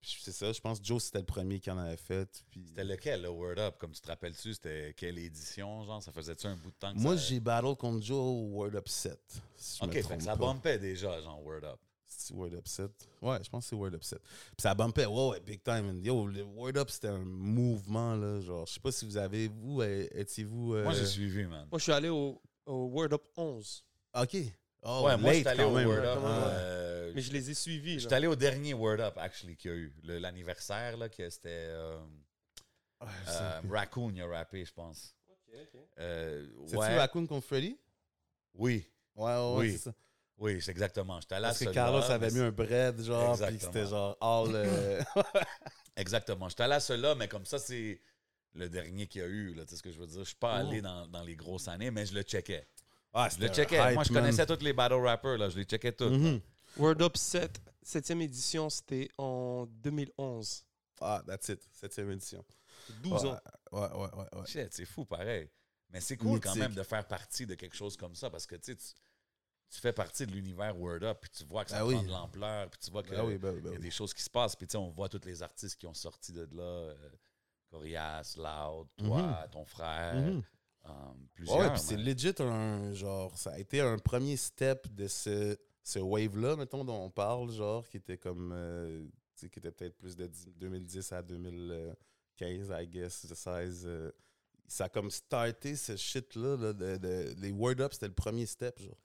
c'est ça, je pense que Joe, c'était le premier qui en avait fait. Puis... C'était lequel, le Word Up? Comme tu te rappelles-tu, c'était quelle édition, genre? Ça faisait-tu un bout de temps que Moi, ça... j'ai battle contre Joe au Word Up 7. si je OK, fait que ça bumpait déjà, genre, Word Up. C'est Word Up 7. Ouais, je pense que c'est Word Up 7. Puis ça bumpait, ouais, ouais, big time. Yo, le Word Up, c'était un mouvement, là. Genre, je sais pas si vous avez, vous, euh, étiez-vous. euh, Moi, j'ai suivi, man. Moi, je suis allé au, au Word Up 11, Ok. Oh, ouais, moi, je suis allé au même. Word Up. euh, mais je les ai suivis. Je suis là. allé au dernier Word Up, actually, qu'il y a eu. Le- L'anniversaire, là, que c'était... euh, sais euh. Raccoon, il a rappé, je pense. Euh, C'est-tu ouais. Raccoon contre Freddy? Oui, Ouais, ouais, ouais, Oui. c'est ça. oui, c'est exactement. J'étais allé à Parce que Carlos avait mis un bread, genre, puis c'était genre all. euh, Exactement. J'étais allé à cela, mais comme ça, c'est le dernier qu'il y a eu. Là, tu sais ce que je veux dire? Je suis pas Oh. allé dans, dans les grosses années, mais je le checkais. Ah, Je le checkais. hype, Moi, je man. connaissais tous les battle rappers. Là. Je les checkais tous. Mhm. Word Up 7, 7e édition, c'était en 2011. Ah, that's it. Septième édition. 12 Ouais, ans. Ouais, ouais, ouais. ouais. Shit, c'est fou, pareil. Mais c'est cool quand même de faire partie de quelque chose comme ça parce que tu tu fais partie de l'univers Word Up, puis tu vois que ça Ah prend oui. de l'ampleur, puis tu vois qu'il Ben oui, ben oui, ben y a des choses qui se passent, puis tu sais, on voit tous les artistes qui ont sorti de là. euh, Corias, Loud, toi, ton frère, Mhm. euh, Ouais, puis c'est legit un genre, ça a été un premier step de ce, ce wave-là, mettons, dont on parle, genre, qui était comme, euh, tu sais, qui était peut-être plus de 10 2010 à 2015, I guess, 16. euh, ça a comme starté ce shit-là, là, de, de- les Word Up, c'était le premier step, genre.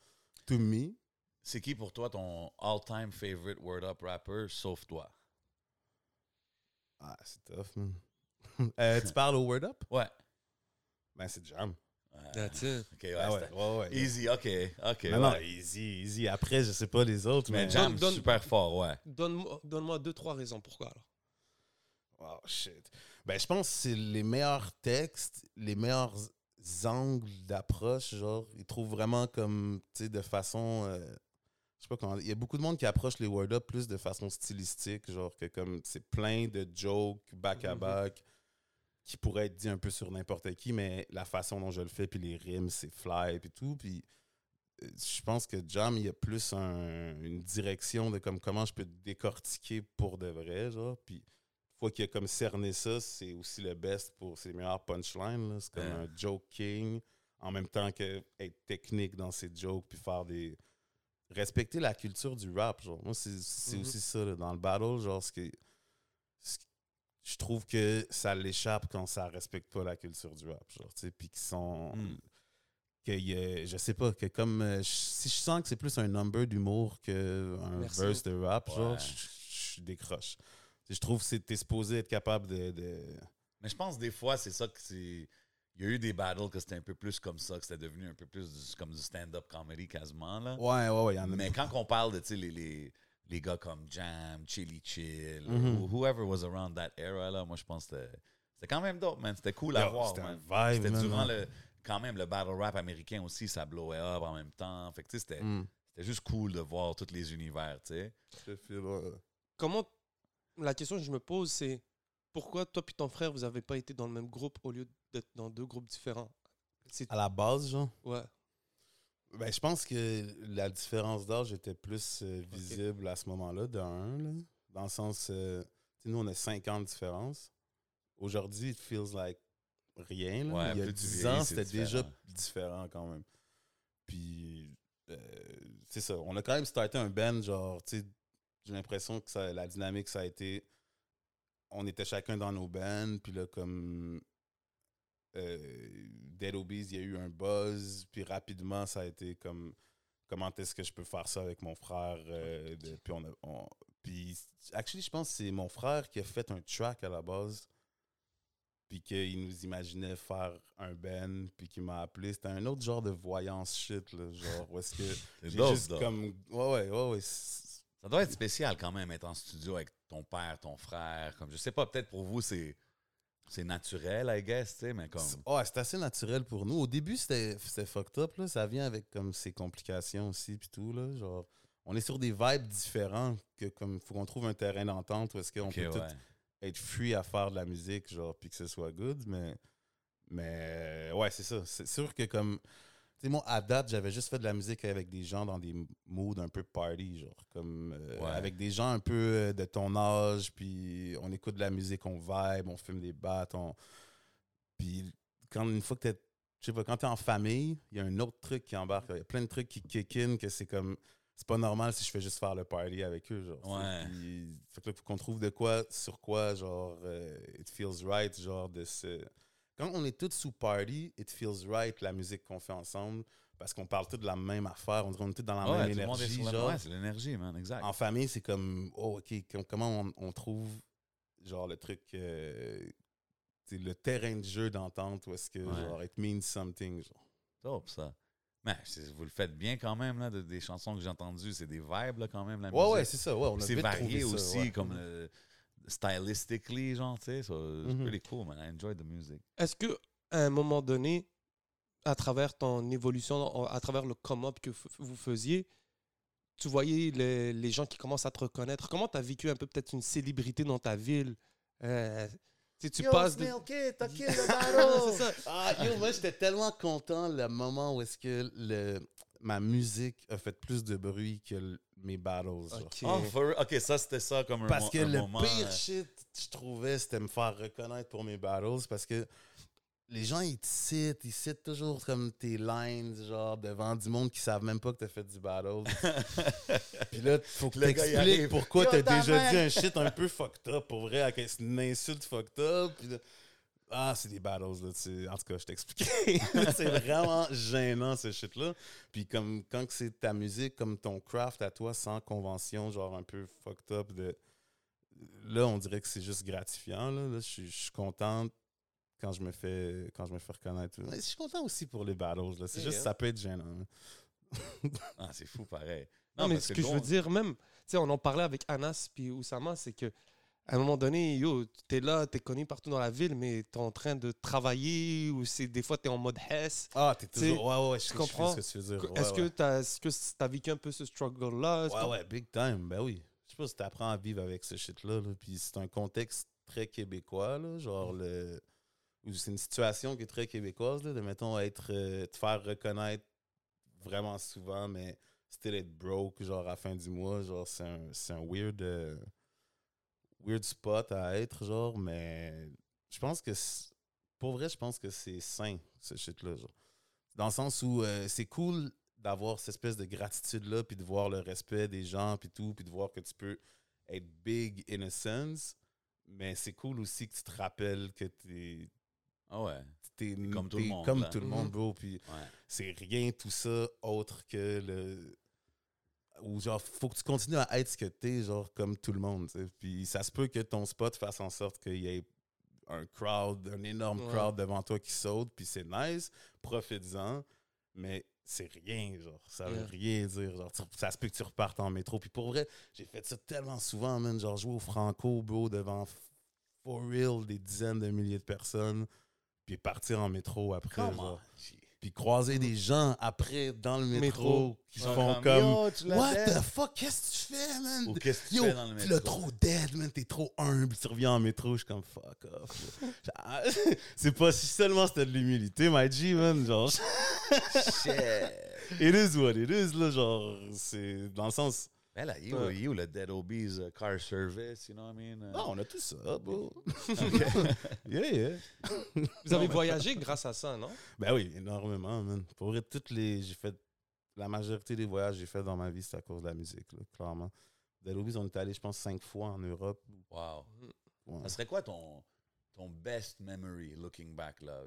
To me, C'est qui pour toi ton all-time favorite Word Up rapper, sauf toi? ah, c'est tough, man. Euh, tu parles au Word Up? Ouais. Ben, c'est Jam. That's it. ok, ouais, Ah ouais, c'était- ouais, ouais. Easy, ok, ok. non, non, ouais. easy, easy. Après, je sais pas les autres, Mais mais... Jam, Donne- super fort, ouais. Donne-moi donne-moi deux, trois raisons pourquoi alors. Oh shit. Ben, je pense que c'est les meilleurs textes, les meilleurs angles d'approche. Genre, ils trouvent vraiment comme, tu sais, de façon. euh, je sais pas comment. Il y a beaucoup de monde qui approche les Word Up plus de façon stylistique. Genre, que comme c'est plein de jokes back-à-back qui pourraient être dit un peu sur n'importe qui, mais la façon dont je le fais, puis les rimes, c'est fly, puis tout. Puis je pense que Jam, il y a plus un- une direction de comme comment je peux décortiquer pour de vrai, genre. Puis, une fois qu'il a comme cerné ça, c'est aussi le best pour ses meilleurs punchlines. C'est comme Ouais. un joke king, en même temps que être technique dans ses jokes, puis faire des. Respecter la culture du rap, genre. Moi, c'est Mhm. aussi ça, là, dans le battle, genre, ce que. Je trouve que ça l'échappe quand ça respecte pas la culture du rap, genre, tu sais, puis qu'ils sont Mm. que y a- je sais pas, que comme euh, si je sens que c'est plus un number d'humour qu'un verse de rap, genre, je, je décroche. Je trouve que c'est- t'es supposé être capable de. de- Mais je pense des fois, c'est ça que c'est. Il y a eu des battles que c'était un peu plus comme ça, que c'était devenu un peu plus du- comme du stand-up comedy quasiment. Là. Ouais, ouais, ouais, il y en a. Mais quand on parle de tu sais, les, les, les gars comme Jam, Chili Chill, Mhm. ou whoever was around that era, là, moi je pense que c'était- c'était quand même dope, man. C'était cool à Yo, voir, c'était un man. vibe, C'était man, durant ouais. le. Quand même, le battle rap américain aussi, ça blowait up en même temps. Fait que tu sais, c'était Mm. c'était juste cool de voir tous les univers, tu sais. Ouais. Comment. La question que je me pose, c'est pourquoi toi et ton frère, vous n'avez pas été dans le même groupe au lieu d'être dans deux groupes différents? C'est. À la base, genre? Ouais. Ben, je pense que la différence d'âge était plus euh, visible à ce moment-là, de un, là. Dans le sens, euh, nous, on a 5 ans de différence. Aujourd'hui, it feels like rien. là. Ouais, Il y a plus tu 10 vieillis, ans, c'était déjà différent. différent quand même. Puis, euh, c'est ça. On a quand même starté un band, genre, tu sais, j'ai l'impression que ça, la dynamique, ça a été. On était chacun dans nos bands, puis là, comme. Euh, Dead Obies, il y a eu un buzz, puis rapidement, ça a été comme. Comment est-ce que je peux faire ça avec mon frère? euh, de- puis, on a, on- puis, actually, je pense que c'est mon frère qui a fait un track à la base puis qu'il nous imaginait faire un band, puis qu'il m'a appelé. C'était un autre genre de voyance shit, là, genre, où est-ce que C'est juste comme... Ouais, ouais, ouais, ouais. Ça doit être spécial quand même être en studio avec ton père, ton frère. Comme je sais pas, peut-être pour vous c'est c'est naturel, I guess, tu sais, mais comme. Ouais, c'est assez naturel pour nous. Au début, c'était fucked up, là. Ça vient avec, comme, ses complications aussi, puis tout, là. Genre, on est sur des vibes différents, que, comme, faut qu'on trouve un terrain d'entente où est-ce qu'on peut tout être free à faire de la musique, genre, puis que ce soit good, mais, mais ouais, c'est ça. C'est sûr que comme, tu sais, moi, à date, j'avais juste fait de la musique avec des gens dans des moods un peu party, genre, comme, euh, Ouais. avec des gens un peu euh, de ton âge, puis on écoute de la musique, on vibe, on fume des battes, on... Puis quand, une fois que t'es, je sais pas, quand t'es en famille, il y a un autre truc qui embarque, il y a plein de trucs qui kick in, que c'est comme... C'est pas normal si je fais juste faire le party avec eux, genre. Ouais. Puis, fait que là, faut qu'on trouve de quoi, sur quoi, genre, euh, it feels right, genre, de se... Quand on est tous sous party, it feels right, la musique qu'on fait ensemble, parce qu'on parle tous de la même affaire, on dirait qu'on est tous dans la Ouais, même énergie, genre. Ouais, c'est l'énergie, man, exact. En famille, c'est comme, oh, OK, com- comment on, on trouve, genre, le truc, euh, le terrain de jeu d'entente, où est-ce que, Ouais. genre, it means something, genre. Top, ça. Mais vous le faites bien quand même, là, de- des chansons que j'ai entendues. C'est des vibes, là, quand même, la Ouais, musique. ouais, c'est ça, ouais, on a c'est varié ça, aussi, ouais. comme euh, stylistically, genre, tu sais. so it's Mhm. pretty cool, man. I enjoy the music. Est-ce que à un moment donné, à travers ton évolution, à travers le come-up que f- vous faisiez, tu voyais les, les gens qui commencent à te reconnaître? Comment tu as vécu un peu peut-être une célébrité dans ta ville? Euh, tu sais, tu passes de... Kill c'est ça. Ah, yo, moi, j'étais tellement content le moment où est-ce que le, ma musique a fait plus de bruit que le- mes battles. Ok. Oh, for ok, ça c'était ça comme un, Parce mo- que un le moment. pire euh, shit, je trouvais, c'était me faire reconnaître pour mes battles parce que les gens, ils te citent, ils citent toujours comme tes lines, genre, devant du monde qui savent même pas que t'as fait du battle. Puis là, faut que t'expliques pourquoi t'as ta déjà dit un shit un peu fucked up, pour vrai, avec c'est une insulte fucked up. Puis là, ah, c'est des battles, là. tu sais. En tout cas, je t'expliquais. c'est vraiment gênant, ce shit-là. Puis comme quand c'est ta musique, comme ton craft à toi, sans convention, genre un peu fucked up, de... là, on dirait que c'est juste gratifiant. Là, Là, je suis- je suis content quand je me fais quand je me fais reconnaître. Mais je suis content aussi pour les battles. là. C'est Yeah, juste yeah. ça peut être gênant. hein. Ah, c'est fou, pareil. Non, mais ce que je veux dire, même, tu sais, on en parlait avec Anas puis Oussama, c'est que à un moment donné, yo, t'es là, t'es connu partout dans la ville, mais t'es en train de travailler ou c'est des fois t'es en mode hess. Ah, t'es toujours. Ouais, ouais, je, comprends? ce que tu veux dire. Ouais, Est-ce ouais. que t'as, est-ce que t'as vécu un peu ce struggle-là? Est-ce Ouais, ouais, big time. Ben oui. Je sais pas si t'apprends à vivre avec ce shit-là. là. Puis c'est un contexte très québécois, là. Genre, le. C'est une situation qui est très québécoise, là, de, mettons, être. euh, te faire reconnaître vraiment souvent, mais still être broke, genre, à la fin du mois, genre, c'est un, un weird, euh, weird spot à être, genre, mais je pense que, pour vrai, je pense que c'est sain, ce shit-là, genre. Dans le sens où euh, c'est cool d'avoir cette espèce de gratitude-là, puis de voir le respect des gens, puis tout, puis de voir que tu peux être big in a sense, mais c'est cool aussi que tu te rappelles que t'es Ah ouais. t'es comme tout le monde, Comme là. tout le monde, bro. Puis Ouais. c'est rien tout ça autre que le. Ou genre, faut que tu continues à être ce que t'es, genre, comme tout le monde. Puis ça se peut que ton spot fasse en sorte qu'il y ait un crowd, un énorme Ouais. crowd devant toi qui saute, puis c'est nice, profites-en, mais c'est rien, genre. Ça veut Yeah. rien dire. Genre, tu- ça se peut que tu repartes en métro. Puis pour vrai, j'ai fait ça tellement souvent, man. Genre, jouer au Franco, bro, devant for real des dizaines de milliers de personnes, puis partir en métro après. Genre. Puis croiser des gens après dans le métro, Métro. qui font comme, Yo, What the fuck, qu'est-ce que tu fais, man? Ou qu'est-ce que tu Yo, fais dans le tu métro? l'as trop dead, man. T'es trop humble. Tu reviens en métro, je suis comme fuck off. Genre, c'est pas si seulement c'était de l'humilité, my G, man. Genre, Shit. it is what it is, là. Genre, c'est dans le sens. Mais là, you, you, le Dead Obese uh, car service, you know what I mean? Uh, Non, on a tout ça, bro. yeah, yeah. Vous avez voyagé grâce à ça, non? Ben oui, énormément, man. Pour vrai, toutes les. J'ai fait. La majorité des voyages que j'ai fait dans ma vie, c'est à cause de la musique, là, clairement. De Louise, on est allé, je pense, cinq fois en Europe. Wow. Ouais. Ça serait quoi ton, ton best memory looking back, là?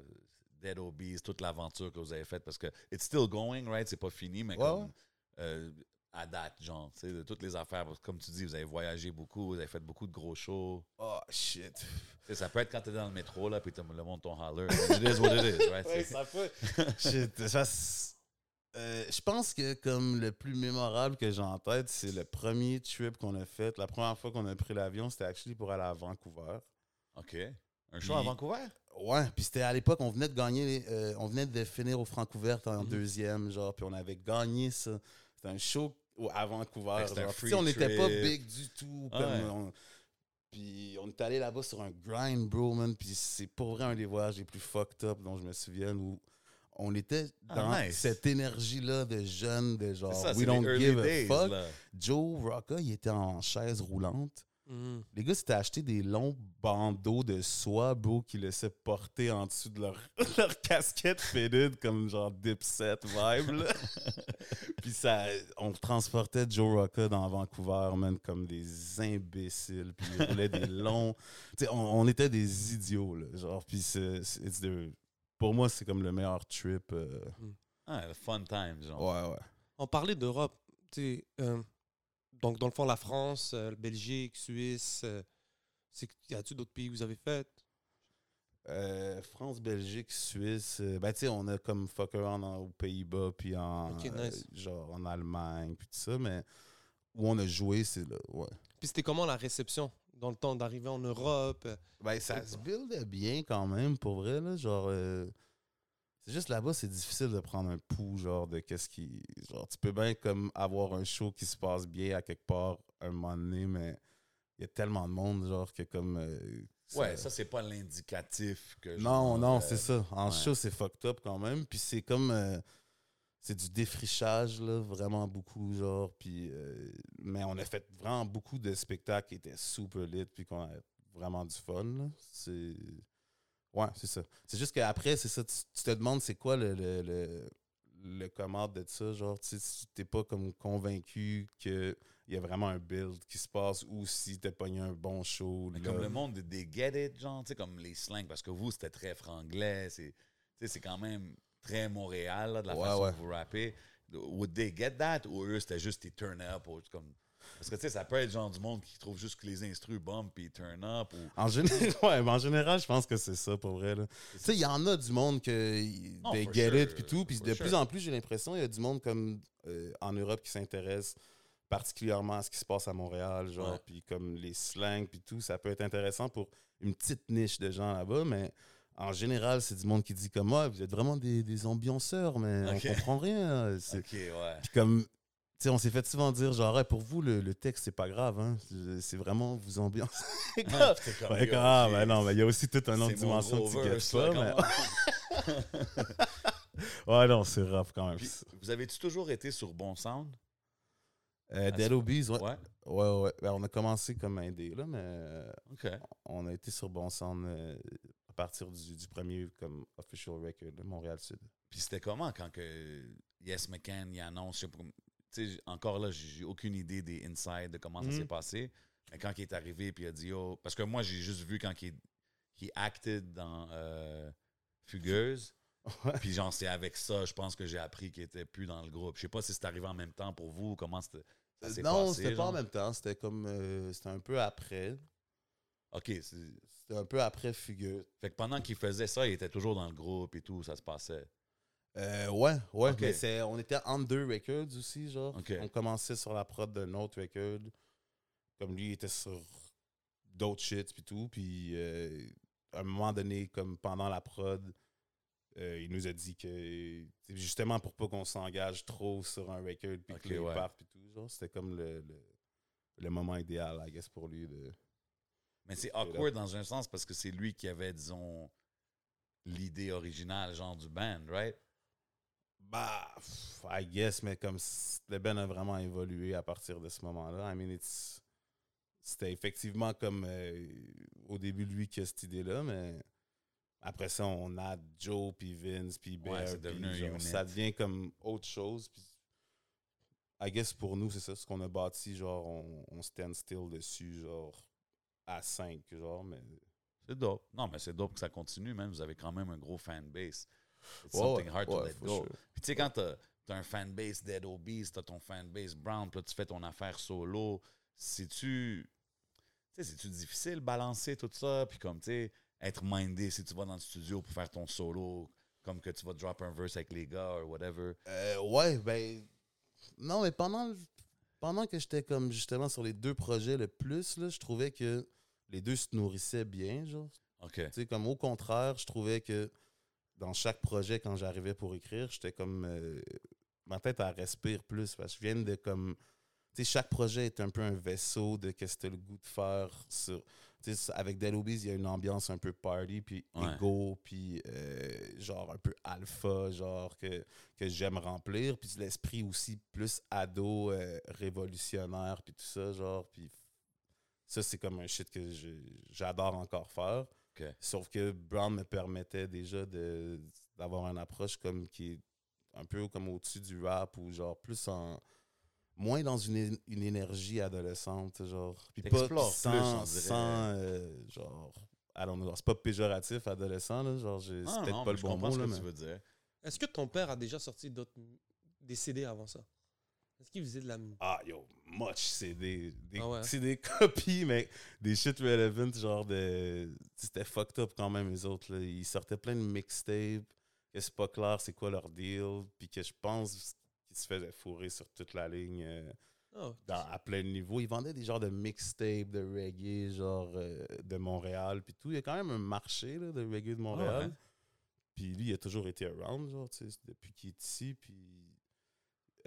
Dead Obese, toute l'aventure que vous avez faite, parce que it's still going, right? C'est pas fini, mais Ouais, comme euh, à date, genre, tu sais, de toutes les affaires, parce que comme tu dis, vous avez voyagé beaucoup, vous avez fait beaucoup de gros shows. Oh, shit. Ça peut être quand t'es dans le métro, là, puis t'as le monde ton holler. It is what it is, right? Ouais, C'est- ça peut. Shit, ça, c'est- euh, je pense que comme le plus mémorable que j'ai en tête, c'est le premier trip qu'on a fait. La première fois qu'on a pris l'avion, c'était actually pour aller à Vancouver. OK. Un show à Vancouver? Ouais, puis c'était à l'époque, on venait de gagner, euh, on venait de finir au Francouvert en Mhm. deuxième, genre, puis on avait gagné ça. C'était un show à Vancouver. Genre. on n'était pas big du tout. Ah comme ouais. on- Puis on est allé là-bas sur un grind, bro, man. Puis c'est pour vrai un des voyages les plus fucked up dont je me souviens où on était Ah, dans nice. cette énergie-là de jeunes, de genre, ça, we don't give a fuck. là. Joe Rocca, il était en chaise roulante. Mhm. Les gars s'étaient acheté des longs bandeaux de soie, bro, qui laissaient porter en dessous de leur, leur casquette faded, comme genre Dipset vibe, là. Puis ça, on transportait Joe Rocca dans Vancouver, man, comme des imbéciles. Puis ils roulaient des longs... Tu sais, on, on était des idiots, là. Genre, puis c'est... c'est- it's the- Pour moi, c'est comme le meilleur trip. euh, Ah, le fun time, genre. Ouais, ouais. On parlait d'Europe. tu sais, euh, donc, dans le fond, la France, euh, Belgique, Suisse. euh, c'est- y a-tu d'autres pays que vous avez fait? Euh, France, Belgique, Suisse. ben, tu sais, on a comme fuck around en- aux Pays-Bas, puis en. Nice. genre en Allemagne, puis tout ça, mais où on a joué, c'est là, ouais. Puis c'était comment la réception dans le temps d'arriver en Europe? Ben, ça se buildait bien quand même, pour vrai, là. Genre. C'est juste là-bas, c'est difficile de prendre un pouls, genre, de qu'est-ce qui. Genre, tu peux bien comme avoir un show qui se passe bien à quelque part un moment donné, mais il y a tellement de monde, genre, que comme. euh, Ouais, ça, c'est pas l'indicatif que Non, genre, non, euh, c'est ça. En ouais. show, c'est fucked up quand même. Puis c'est comme. euh, c'est du défrichage, là, vraiment beaucoup, genre. Puis. mais on a fait vraiment beaucoup de spectacles qui étaient super lit, puis qu'on a vraiment du fun. C'est. Ouais, c'est ça. C'est juste qu'après, c'est ça. Tu, tu te demandes c'est quoi le. le, le le commande de ça, genre, tu sais, t'es pas comme convaincu qu'il y a vraiment un build qui se passe ou si t'as pogné un bon show. Mais comme le monde des- get it, genre, tu sais, comme les slangs, parce que vous, c'était très franglais, c'est, tu sais, c'est quand même très Montréal, là, de la Ouais, façon ouais. que vous rappez. Would they get that, ou eux, c'était juste ils turn up, ou comme... Parce que, tu sais, ça peut être genre du monde qui trouve juste que les instrus bump puis turn up, ou... En, gén- ouais, mais en général, je pense que c'est ça pour vrai. Tu sais, il y en a du monde que for get sure. it puis tout. Puis de sure. plus en plus, j'ai l'impression, il y a du monde comme euh, en Europe qui s'intéresse particulièrement à ce qui se passe à Montréal, genre, puis comme les slangs puis tout, ça peut être intéressant pour une petite niche de gens là-bas, mais en général, c'est du monde qui dit comme moi, vous êtes vraiment des, des ambianceurs, mais Ok. on comprend rien. C'est- OK, ouais. puis comme, tu sais, on s'est fait souvent dire, genre, Hey, pour vous, le, le texte, c'est pas grave, hein. C'est vraiment vous ambiance. C'était comme, Ouais, yo, comme, ah, ok, ben non, mais il y a aussi toute une autre c'est dimension que tu verse, guettes là, pas. Mais... Ouais, non, c'est rough quand même. Puis, vous avez-tu toujours été sur Bon Sound? Euh, Dead Obies, ouais. Ouais. Ouais, ouais. Ben, on a commencé comme indé, là, mais euh, on a été sur Bon Sound euh, à partir du, du premier comme official record de Montréal-Sud. Puis c'était comment quand que Yes McCann y annonce? Sais encore là, j'ai aucune idée des inside de comment ça s'est passé. Mais quand il est arrivé, puis il a dit, oh, parce que moi, j'ai juste vu quand il, il acted dans euh, Fugueuse. Ouais. Puis genre, c'est avec ça, je pense que j'ai appris qu'il était plus dans le groupe. Je sais pas si c'est arrivé en même temps pour vous, comment c'était- non, c'était pas en même temps. C'était comme. euh, c'était un peu après. OK. C'était un peu après Fugueux. Fait que pendant qu'il faisait ça, il était toujours dans le groupe et tout, ça se passait. Euh, ouais, ouais. Ok. Mais c'est, on était en deux records aussi, genre. On commençait sur la prod d'un autre record. Comme lui, il était sur d'autres shit puis tout. Puis euh, à un moment donné, comme pendant la prod, euh, il nous a dit que c'est justement pour pas qu'on s'engage trop sur un record puis que ouais. partent puis tout, genre, c'était comme le, le, le moment idéal, I guess, pour lui de. Mais c'est awkward dans un sens parce que c'est lui qui avait, disons, l'idée originale, genre du band, right? Bah, I guess, mais comme le band a vraiment évolué à partir de ce moment-là. I mean, it's- c'était effectivement comme euh, au début lui qui a cette idée-là, mais après ça, on a Joe, puis Vince, puis Bear. Ouais, puis genre. Ça devient comme autre chose. Puis, I guess pour nous, c'est ça, ce qu'on a bâti, genre, on, on stand still dessus, genre, à 5, genre, mais... C'est dope. Non, mais c'est dope que ça continue, même. Vous avez quand même un gros fanbase. It's something ouais, hard to let go. sure. Puis tu sais, quand t'as as un fanbase Dead Obese, t'as ton fanbase Brown, puis là, tu fais ton affaire solo, c'est-tu... Tu sais, c'est-tu difficile de balancer tout ça, puis comme, tu sais, être mindé si tu vas dans le studio pour faire ton solo, comme que tu vas drop un verse avec les gars, ou whatever? Euh, ouais, ben. Non, mais pendant, pendant que j'étais comme justement sur les deux projets le plus, là, je trouvais que les deux se nourrissaient bien, genre. OK. Tu sais, comme au contraire, je trouvais que dans chaque projet, quand j'arrivais pour écrire, j'étais comme. euh, ma tête, elle respire plus. Parce que je viens de comme. Tu sais, chaque projet est un peu un vaisseau de qu'est-ce que tu as le goût de faire. Sur, tu sais, avec Dead Obies, il y a une ambiance un peu party, puis Ouais. ego, puis euh, genre un peu alpha, genre que, que j'aime remplir. Puis l'esprit aussi plus ado, euh, révolutionnaire, puis tout ça, genre. Puis ça, c'est comme un shit que j'adore encore faire. Sauf que Brown me permettait déjà de d'avoir une approche comme qui est un peu comme au-dessus du rap ou genre plus en moins dans une, une énergie adolescente genre. Puis pas sans, plus, sans, euh, genre I don't know, c'est pas péjoratif adolescent là, genre j'ai- c'est Ah, peut-être pas le je bon comprends mot là, mais tu veux dire. Est-ce que ton père a déjà sorti d'autres des CD avant ça? Est-ce qu'il faisait de la ah yo much c'est des des, Ah ouais. c'est des copies mais des shit relevant genre de c'était fucked up quand même les autres là. ils sortaient plein de mixtapes que c'est pas clair c'est quoi leur deal puis que je pense qu'ils se faisaient fourrer sur toute la ligne euh, Oh, dans- à plein niveau ils vendaient des genres de mixtapes de reggae genre euh, de Montréal puis tout il y a quand même un marché là, de reggae de Montréal Ah ouais. puis lui il a toujours été around genre tu sais depuis qu'il est ici puis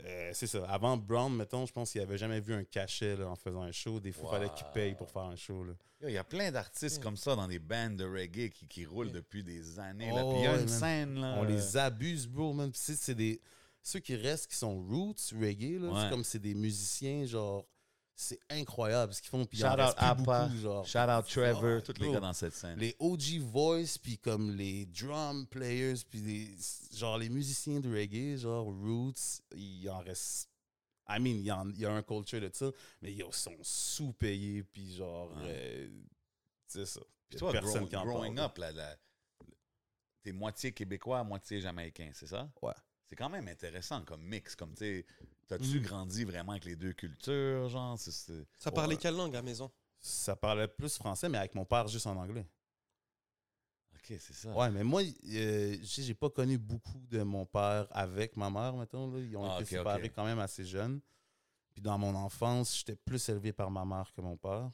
euh, c'est ça. Avant Brown, mettons, je pense qu'il avait jamais vu un cachet là, en faisant un show. Des fois, il fallait qu'il paye pour faire un show. Là. Yo, Il y a plein d'artistes Yeah. comme ça dans des bands de reggae qui, qui roulent Yeah. depuis des années. Oh, là. Puis il y a une man. scène, là. On euh, les abuse, bro. Puis c'est- des... Ceux qui restent, qui sont roots reggae, c'est comme c'est des musiciens, genre... C'est incroyable ce qu'ils font. Puis Shout out Appa, beaucoup, genre. shout out Trevor, Ouais, tous les gars dans cette scène. Les OG voice, puis comme les drum players, puis les, genre les musiciens de reggae, genre roots, il en reste. I mean, il y, en- il y a un culture de ça, mais ils sont sous-payés, puis genre. Ouais. euh, c'est ça. Puis toi, Personne grow- qui en growing parle. up, là, là, t'es moitié québécois, moitié jamaïcain, c'est ça? Ouais. C'est quand même intéressant comme mix. Comme, tu sais, t'as-tu Mm. grandi vraiment avec les deux cultures, genre? Ça parlait Ouais. quelle langue à la maison? Ça parlait plus français, mais avec mon père juste en anglais. OK, c'est ça. Ouais, mais moi, euh, j'ai pas connu beaucoup de mon père avec ma mère, mettons. Là. Ils ont Ah, été séparés quand même assez jeunes. Puis dans mon enfance, j'étais plus élevé par ma mère que mon père.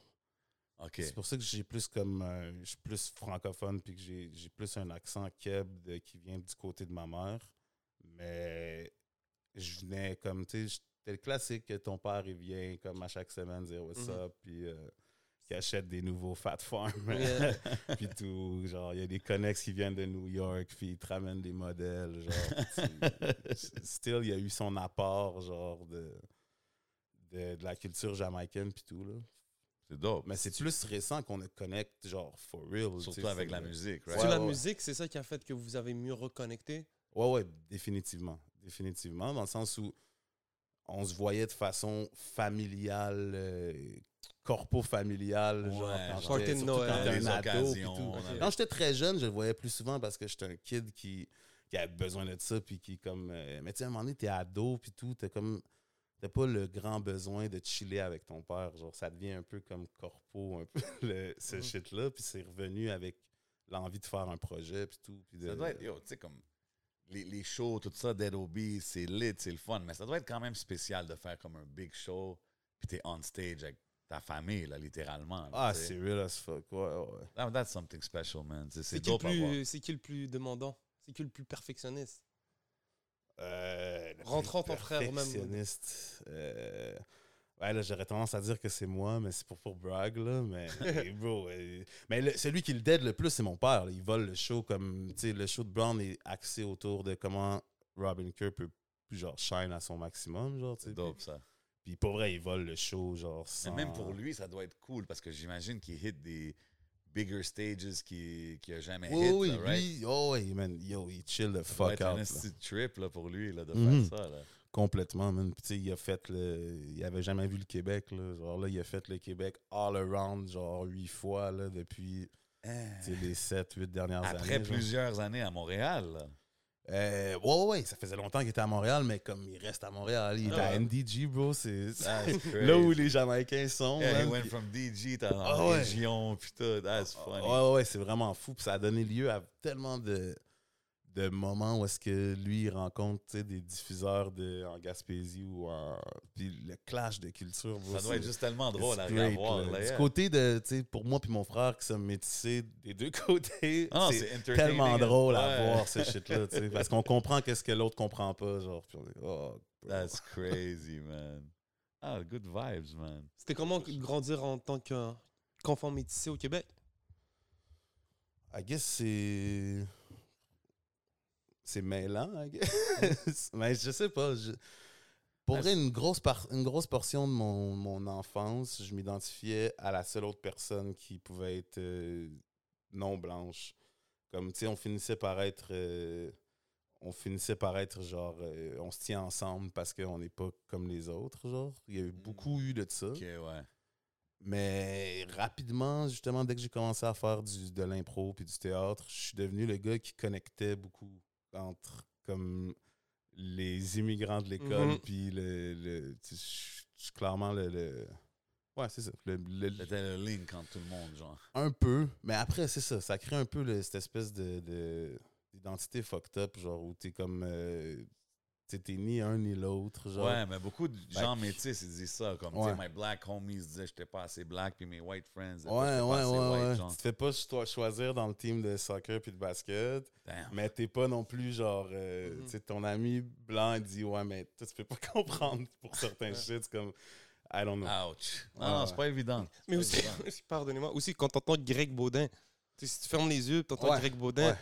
OK. C'est pour ça que j'ai plus comme euh, je suis plus francophone puis que j'ai j'ai plus un accent keb de- qui vient du côté de ma mère. Mais je venais comme tu sais, c'était le classique que ton père il vient comme à chaque semaine dire what's Mhm. up puis euh, qui achètent des nouveaux Fat Farm. Yeah. puis tout. Genre, il y a des connexes qui viennent de New York, puis ils te ramènent des modèles. Genre, still, il y a eu son apport, genre, de, de, de la culture jamaïcaine, puis tout, là. C'est dope. Mais c'est plus récent qu'on ne connecte, genre, for real. Surtout avec la musique, right? Ouais, la ouais. musique, c'est ça qui a fait que vous avez mieux reconnecté? Ouais, ouais, définitivement. Définitivement, dans le sens où on se voyait de façon familiale, euh, corpo-familiale. Ouais, genre de quand Noël. t'es ado, tout. Quand j'étais très jeune, je le voyais plus souvent parce que j'étais un kid qui, qui avait besoin de ça, puis qui, comme... euh, mais tu sais, à un moment donné, t'es ado, puis tout, t'as comme... T'as pas le grand besoin de chiller avec ton père. Genre, ça devient un peu comme corpo, un peu, le- ce Mm. shit-là. Puis c'est revenu avec l'envie de faire un projet, puis tout. Puis de, Ça doit être, yo, tu sais, comme les, les shows, tout ça, Dead OB, c'est lit, c'est le fun, mais ça doit être quand même spécial de faire comme un big show, puis t'es on stage avec ta famille, là, littéralement. là, Ah, c'est real as fuck. Ouais, ouais. That- that's something special, man. C'est- C'est C'est qui, c'est qui le plus demandant? C'est qui le plus perfectionniste? Euh, Rentrant ton frère même- perfectionniste, euh, ouais, là, j'aurais tendance à dire que c'est moi, mais c'est pour, pour brag, là. Mais, bro, euh, mais le- celui qui le dead le plus, c'est mon père. là. Il vole le show comme. Tu sais, le show de Brown est axé autour de comment Robin Kerr peut, genre, shine à son maximum, genre, tu sais. C'est dope, ça. Puis pour vrai, il vole le show, genre, Mais même pour lui, ça doit être cool, parce que j'imagine qu'il hit des bigger stages qu'il qu'il a jamais Oui, hit, oui, là, right? lui, oh, ouais, man, yo, il chill the Ça doit fuck être out. un là. trip là, pour lui là, de Mhm. faire ça. Là. Complètement, man. Puis, tu sais, il a fait le. Il avait jamais vu le Québec, là. Genre, là, il a fait le Québec all around, genre, huit fois, là, depuis sais, les sept, huit dernières années. Après genre. plusieurs années à Montréal. là. Euh, ouais, ouais, ouais, ça faisait longtemps qu'il était à Montréal, mais comme il reste à Montréal, il est à Ah. NDG, bro. C'est là où les Jamaïcains sont. Yeah, he man. went Puis- from DG dans Ah ouais. région, puis tout. That's funny. Ouais, ouais, ouais, c'est vraiment fou. Puis ça a donné lieu à tellement de, de moments où est-ce que lui, il rencontre des diffuseurs de, en Gaspésie ou en. Puis le clash de culture. Ça doit être juste tellement drôle à great, revoir. là. là, Du côté de, tu sais, pour moi puis mon frère qui sommes métissés des deux côtés, Ah c'est tellement drôle à voir ce shit-là, tu sais, parce qu'on comprend qu'est-ce que l'autre comprend pas, genre. Puis on est, oh. That's crazy, man. Ah, good vibes, man. C'était comment grandir en tant que- qu'enfant métissé au Québec? I guess c'est. C'est mêlant, I guess. Mais je sais pas. je- Pour vrai, une grosse, par- une grosse portion de mon, mon enfance, je m'identifiais à la seule autre personne qui pouvait être euh, non blanche. Comme, tu sais, on finissait par être. euh, on finissait par être genre. euh, on se tient ensemble parce qu'on n'est pas comme les autres, genre. Il y a eu beaucoup eu de ça. Ok, ouais. Mais rapidement, justement, dès que j'ai commencé à faire du, de l'impro puis du théâtre, je suis devenu le gars qui connectait beaucoup entre comme les immigrants de l'école Mhm. puis le, le- tu clairement le, le- ouais c'est ça le- le- C'était le link entre tout le monde, genre. un peu mais après c'est ça ça crée un peu le- cette espèce de de- d'identité fucked up genre où t'es comme euh, t'es ni un ni l'autre genre Ouais, mais beaucoup de gens Ben, métis, ils disent ça. Comme, Ouais. tu sais, my black homies disaient que j'étais pas assez black, puis mes white friends disaient Ouais, ouais, pas assez ouais, white, ouais. genre. Tu te fais pas cho- choisir dans le team de soccer puis de basket. Damn. Mais t'es pas non plus genre, euh, Mhm. tu sais, ton ami blanc il dit ouais, mais toi, tu peux pas comprendre pour certains shit. C'est comme, I don't know. Ouch. Non, Ouais, non, ouais. c'est pas évident. Mais aussi, pas évident. aussi, pardonnez-moi, aussi quand t'entends Greg Baudin, tu sais, si tu fermes les yeux, t'entends Ouais, Greg Baudin, ouais.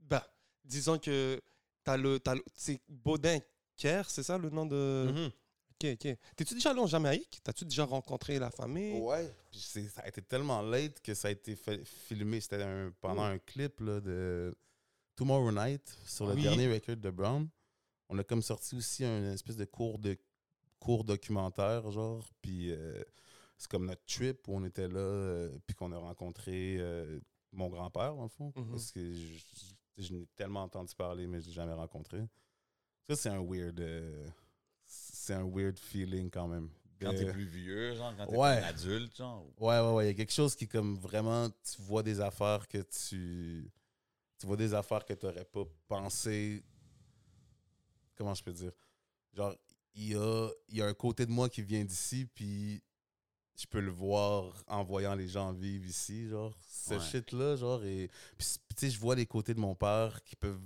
bah, disons que t'as le, t'as le- c'est Baudin Kerr, c'est ça le nom de? Mhm. Ok, ok. T'es-tu déjà allé en Jamaïque? T'as-tu déjà rencontré la famille? Ouais. Puis ça a été tellement late que ça a été fait- filmé. C'était pendant un clip là, de Tomorrow Night sur le Oui. dernier record de Brown. On a comme sorti aussi un espèce de cours de cours documentaire, genre. Puis euh, c'est comme notre trip où on était là, euh, puis qu'on a rencontré euh, mon grand-père, le fond. Mhm. Parce que je, je, n'ai tellement entendu parler, mais je l'ai jamais rencontré. Ça, c'est un weird. euh, c'est un weird feeling quand même. Quand t'es plus vieux, genre, quand t'es Ouais. adulte, genre. Ouais, ouais, ouais. Il y a quelque chose qui, comme vraiment, tu vois des affaires que tu. Tu vois des affaires que tu n'aurais pas pensé. Comment je peux dire? Genre, il y a, il y a un côté de moi qui vient d'ici, puis je peux le voir en voyant les gens vivre ici, genre. Ce Ouais. shit-là, genre. Et. Puis, tu sais, je vois les côtés de mon père qui peuvent.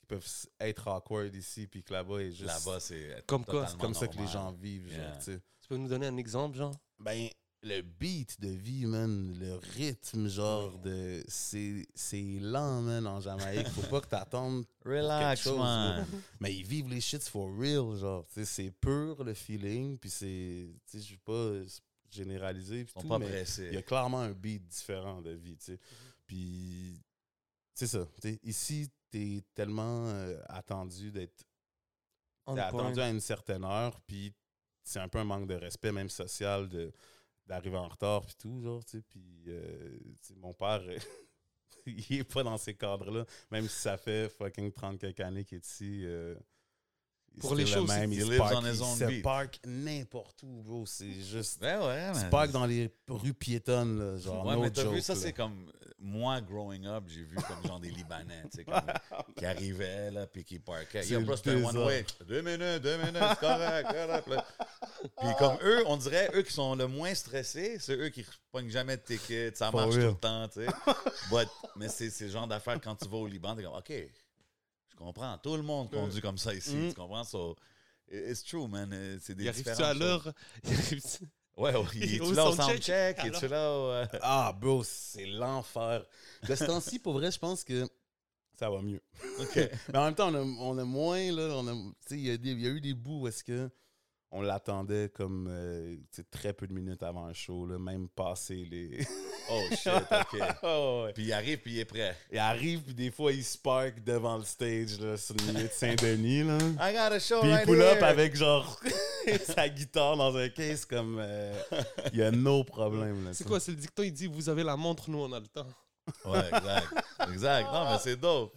qui peuvent être awkward ici, puis que là-bas est juste. Là-bas, c'est Comme quoi, totalement C'est comme ça que les gens vivent, genre, tu sais. Tu peux nous donner un exemple, genre? Ben, le beat de vie, man, le rythme, genre de. C'est c'est lent, man, en Jamaïque. Faut pas que t'attendes. Relax, quelque chose, man. Mais ils vivent les shits for real, genre. C'est pur le feeling, puis c'est. Tu sais, je vais pas généraliser. puis Ils sont tout, pas mais pressés. il y a clairement un beat différent de vie, tu sais. Puis, c'est ça. ici, t'es tellement euh, attendu d'être T'es point. attendu à une certaine heure, puis c'est un peu un manque de respect, même social, de d'arriver en retard, puis tout, genre, tu sais. Puis, euh, mon père, euh, il est pas dans ces cadres-là, même si ça fait fucking 30 quelques années qu'il est ici. euh, Pour les le choses, même, il se park- il park n'importe où, bro. C'est juste. Ben ouais, Il se park dans les rues piétonnes, là, genre. Ouais, no mais t'as vu, ça, c'est comme. euh, Moi, growing up, j'ai vu comme genre des Libanais, tu sais, comme, qui arrivaient, là, puis qui parkaient. Yo, le bro, c'était un one-way. Deux minutes, deux minutes, c'est correct, correct. là. Puis comme eux, on dirait, eux qui sont le moins stressés, c'est eux qui ne pognent jamais de ticket, ça For marche real. tout le temps, tu sais. Mais c'est c'est le genre d'affaires quand tu vas au Liban, t'es comme, OK, je comprends? Tout le monde conduit comme ça ici, Mm. tu comprends? So, it's true, man. Euh, C'est des Il arrive-tu à l'heure? Il Ouais, ouais. Il Au là au soundcheck? Alors? Es-tu là au... euh, Ah, bro, c'est l'enfer. De ce temps-ci, pour vrai, je pense que ça va mieux. OK. Mais en même temps, on a, on a moins, là, on a, tu sais, il y, y a eu des bouts où est-ce que on l'attendait comme euh, très peu de minutes avant le show, là, même passé les... Oh shit, OK. Oh, ouais. Puis il arrive, puis il est prêt. Il arrive, puis des fois, il spark devant le stage, là, sur le milieu de Saint-Denis, là. I got a show Puis il right pull up here. avec, genre, sa guitare dans un case comme... euh, Il y a no problème, là. C'est ça. quoi? C'est le dicton, il dit Vous avez la montre, nous, on a le temps. Ouais, exact. Exact. Non, mais c'est dope.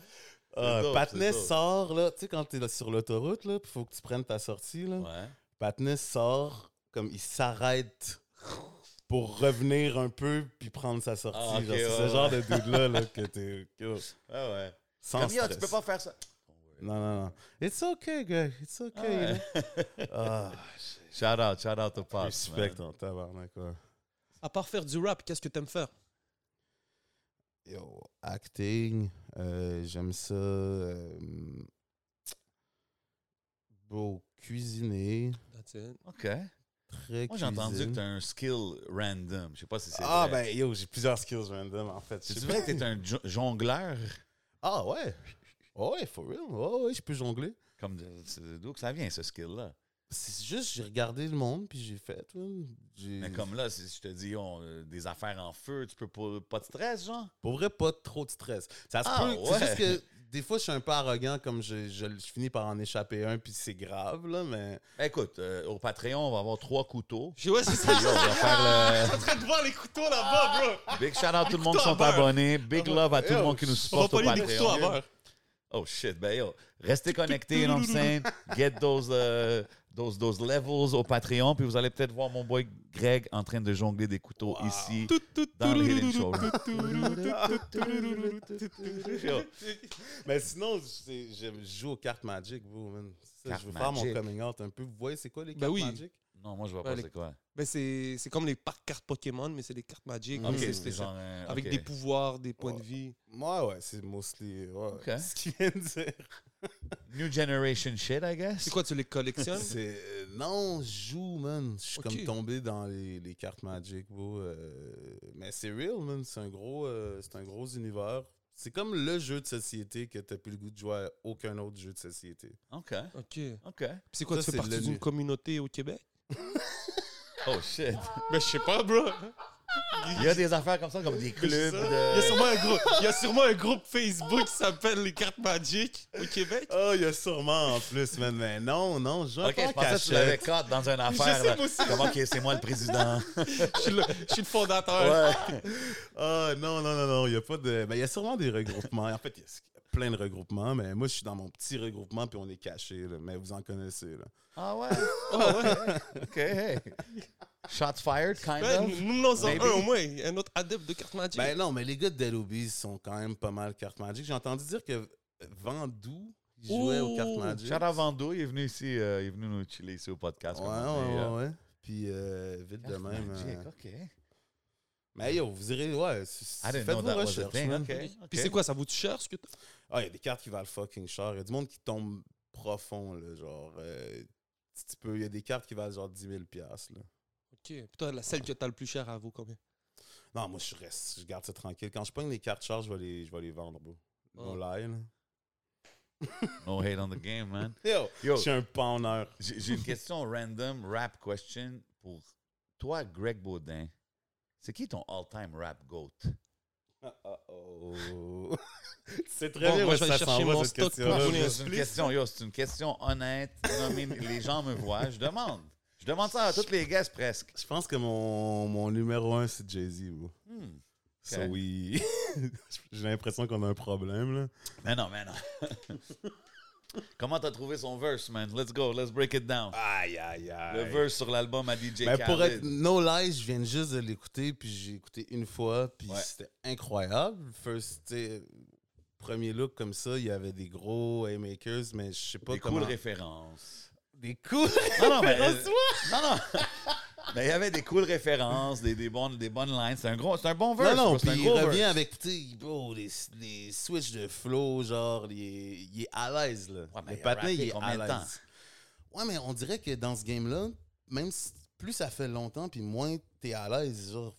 C'est Ah, dope, Patnais c'est dope. sort, là, tu sais, quand t'es là sur l'autoroute, là, puis faut que tu prennes ta sortie, là. Ouais. Patnais sort, comme il s'arrête pour revenir un peu puis prendre sa sortie. Ah, Genre, c'est ouais, ce genre de dude-là là, que t'es. que- Ouais, ouais. Sans Comme, stress. tu peux pas faire ça. Non, non, non. It's okay, guy. It's okay. Ouais. know. Ah, Shout out, shout out to Pops. respect man. en tabarnak, ouais. À part faire du rap, qu'est-ce que t'aimes faire? Yo, acting, euh, j'aime ça. euh, bro, cuisiner, OK. très Moi, j'ai entendu que t'as un skill random. Je sais pas si c'est Ah, vrai. ben, yo, j'ai plusieurs skills random, en fait. C'est vrai que t'es un jo- jongleur? Ah, ouais. Oh, ouais, for real. Oh, ouais, je peux jongler. Comme D'où que ça vient, ce skill-là? C'est juste, j'ai regardé le monde, puis j'ai fait. Mais comme là, si je te dis on, euh, des affaires en feu, tu peux pas, pas de stress, genre? Pour vrai, pas trop de stress. Ça se Ah, peut. ouais. C'est juste que des fois, je suis un peu arrogant, comme je, je, je finis par en échapper un, puis c'est grave, là, mais. Ben, écoute, euh, au Patreon, on va avoir trois couteaux. J'ai- Ouais, c'est ça. Yo, on va faire le... en train de voir les couteaux là-bas, bro. Big shout out tout le monde qui à sont abonnés. Big love à tout le monde qui nous supporte au à Patreon. beurre. Oh shit, ben yo, restez connectés, you know what I'm saying? Get those, euh, those, those levels au Patreon, puis vous allez peut-être voir mon boy Greg en train de jongler des couteaux ici dans le Hidden Show. Yo, Mais sinon, je joue aux cartes Magic, vous, man. Ça, Cartes je veux faire mon coming out un peu. Vous voyez, c'est quoi les Ben cartes oui. Magic? Non, moi je vois pas les- c'est quoi. Ben, c'est c'est comme les parcs cartes Pokémon, mais c'est des cartes Magic. Genre Avec des pouvoirs, des points de Ouais. vie. Ouais, ouais, c'est mostly. Ouais. Ce qu'il vient de dire. New generation shit, I guess. C'est quoi, tu les collectionnes? Euh, Non, je joue, man. Je suis comme tombé dans les, les cartes Magic, bro. euh, Mais c'est real, man. C'est un gros, euh, c'est un gros univers. C'est comme le jeu de société que t'as plus le goût de jouer à aucun autre jeu de société. Ok, OK. Puis ok. c'est quoi, Ça, tu fais partie d'une communauté au Québec? Oh shit. Ben, je sais pas, bro. Il y a des affaires comme ça, comme des clubs Il y, a sûrement un groupe, il y a sûrement un groupe Facebook qui s'appelle les cartes Magic au Québec. Oh, il y a sûrement en plus, man. Mais non, non, je Ok, pas je en pensais que tu l'avais dans une affaire. sais, là. moi aussi. Comme, ok, c'est moi le président. Je suis le, je suis le fondateur. ouais. Ah, non, non, non, non. Il y a pas de. Ben, il y a sûrement des regroupements. En fait, il y a plein de regroupements, mais moi, je suis dans mon petit regroupement, puis on est caché. Mais vous en connaissez, là. Ah ouais? Ah ouais? Ok, hey. Shots fired, kind Ouais, of. nous en un au moins, un autre adepte de cartes Magic. Ben non, mais les gars de Dead Obies sont quand même pas mal cartes Magic. J'ai entendu dire que Vandou il jouait aux cartes! Magic. Shout out Vando, il est venu ici, euh, il est venu nous chiller ici au podcast. Ouais, ouais, euh, ouais. Puis euh, vite de même. Magic, euh, ok. Mais yo, vous irez, ouais. Faites vos recherches, thing. man. Ok, ok. Puis c'est quoi, ça vous cher ce que t'as? Ah, il y a des cartes qui valent fucking cher. Il y a du monde qui tombe profond, là. Genre, euh, tu peux, il y a des cartes qui valent genre 10 000 piastres, là. Ok. Puis toi, la celle que t'as le plus cher, elle vaut combien? Non, moi, je reste, je garde ça tranquille. Quand je pogne les cartes charge, je vais les, je vais les vendre, bro. No Oh. lie, là. No hate on the game, man. Yo, Yo. je suis un panneur. J'ai j'ai une question random, rap question pour toi, Greg Baudin. C'est qui ton all-time rap goat? Oh. C'est très Bon, bien moi, où je vais ça chercher s'en va, mon cette stock question-là, vous les- C'est une question, yo, c'est une question honnête. Non, mais les gens me voient. Je demande. Je demande ça à tous les guests presque. Je pense que mon, mon numéro un, c'est Jay-Z, bro. Hmm. So oui. J'ai l'impression qu'on a un problème, là. Mais non, mais non. Comment t'as trouvé son verse, man? Let's go, let's break it down. Aïe, aïe, aïe. Le verse sur l'album à DJ Ben, pour Khaled. être no lie, je viens juste de l'écouter, puis j'ai écouté une fois, puis Ouais. c'était incroyable. First, premier look comme ça, il y avait des gros haymakers, mais je sais pas Des comment. cool références. Des cool Non, non, mais, euh, non, non. mais il y avait des cool références, des, des, bonnes, des bonnes lines. C'est un, gros, c'est un bon verse. Non, non, puis il revient verse. avec, tu sais, bro, les, les switches de flow, genre, il est, il est à l'aise, là. Ouais, mais le patin, il est à l'aise. Ouais, mais on dirait que dans ce game-là, même si plus ça fait longtemps, puis moins t'es à l'aise, genre.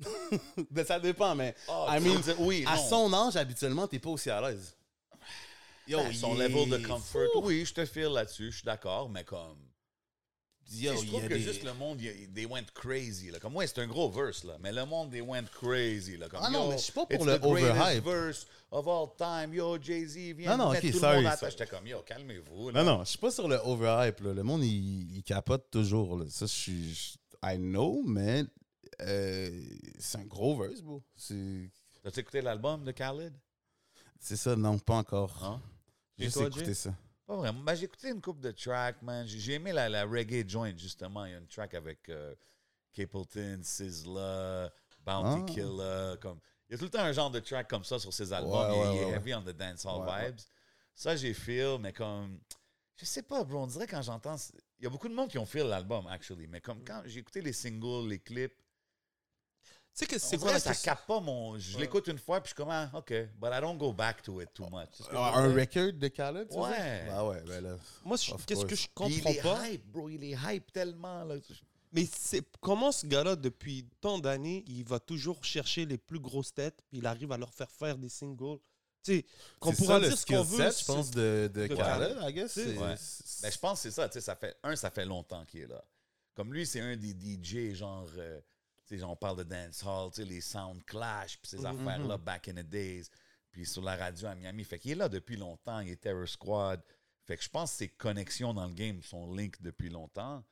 ben, ça dépend, mais. Oh, I mean, oui, à non. son âge, habituellement, t'es pas aussi à l'aise. Yo, Ben, son level de comfort. fou. Oui, je te file là-dessus, je suis d'accord, mais comme. Yo, je trouve que des- juste le monde, they went crazy. Là. Comme moi, c'est un gros verse, là. Mais le monde, they went crazy. Là. Comme, Ah non, mais je suis pas pour le overhype. verse of all time. Yo, Jay-Z, viens Non, non, mettre tout sorry, le monde à sorry. J'étais comme, yo, calmez-vous. Non, non, je suis pas sur le overhype. Là. Le monde, il, il capote toujours. Là. Ça, je suis. I know, mais euh, c'est un gros verse, bro. T'as-tu écouté l'album de Khaled? c'est ça, non, pas encore. Non? Juste toi, écouté Jay? ça. Pas vraiment. Ben, j'ai écouté une coupe de tracks, man. J'ai j'ai aimé la, la reggae joint, justement. Il y a une track avec euh, Capleton, Sizzla, Bounty Ah. Killer. Comme... Il y a tout le temps un genre de track comme ça sur ses albums. Ouais, il, est- ouais, il est ouais, heavy on the dancehall Ouais, vibes. Ça, j'ai feel, mais comme... Je sais pas, bro. On dirait quand j'entends... Il y a beaucoup de monde qui ont feel l'album, actually. Mais comme quand j'ai écouté les singles, les clips, sais que c'est que ça capte pas mon... Je l'écoute une fois, puis je suis comme, ah, OK. But I don't go back to it too much. Ah, un dire? record de Khaled, tu Ouais. Ah ouais, ben là. Moi, qu'est-ce que je Puis il comprends est pas? hype, bro. Il est hype tellement, là. Mais c'est comment ce gars-là, depuis tant d'années, il va toujours chercher les plus grosses têtes, puis il arrive à leur faire faire des singles? Tu sais, qu'on pourra ça, le dire ce qu'on skill veut. set, je pense, de, de, de Khaled. I guess. Ouais. Ben, je pense que c'est ça. Tu sais, ça fait, un, ça fait longtemps qu'il est là. Comme lui, c'est un des DJ, genre, euh, tu sais, on parle de dancehall, les sound clash, puis ces affaires-là, back in the days. Puis sur la radio à Miami. Fait qu'il est là depuis longtemps. Il est Terror Squad. Fait que je pense que ses connexions dans le game sont link depuis longtemps.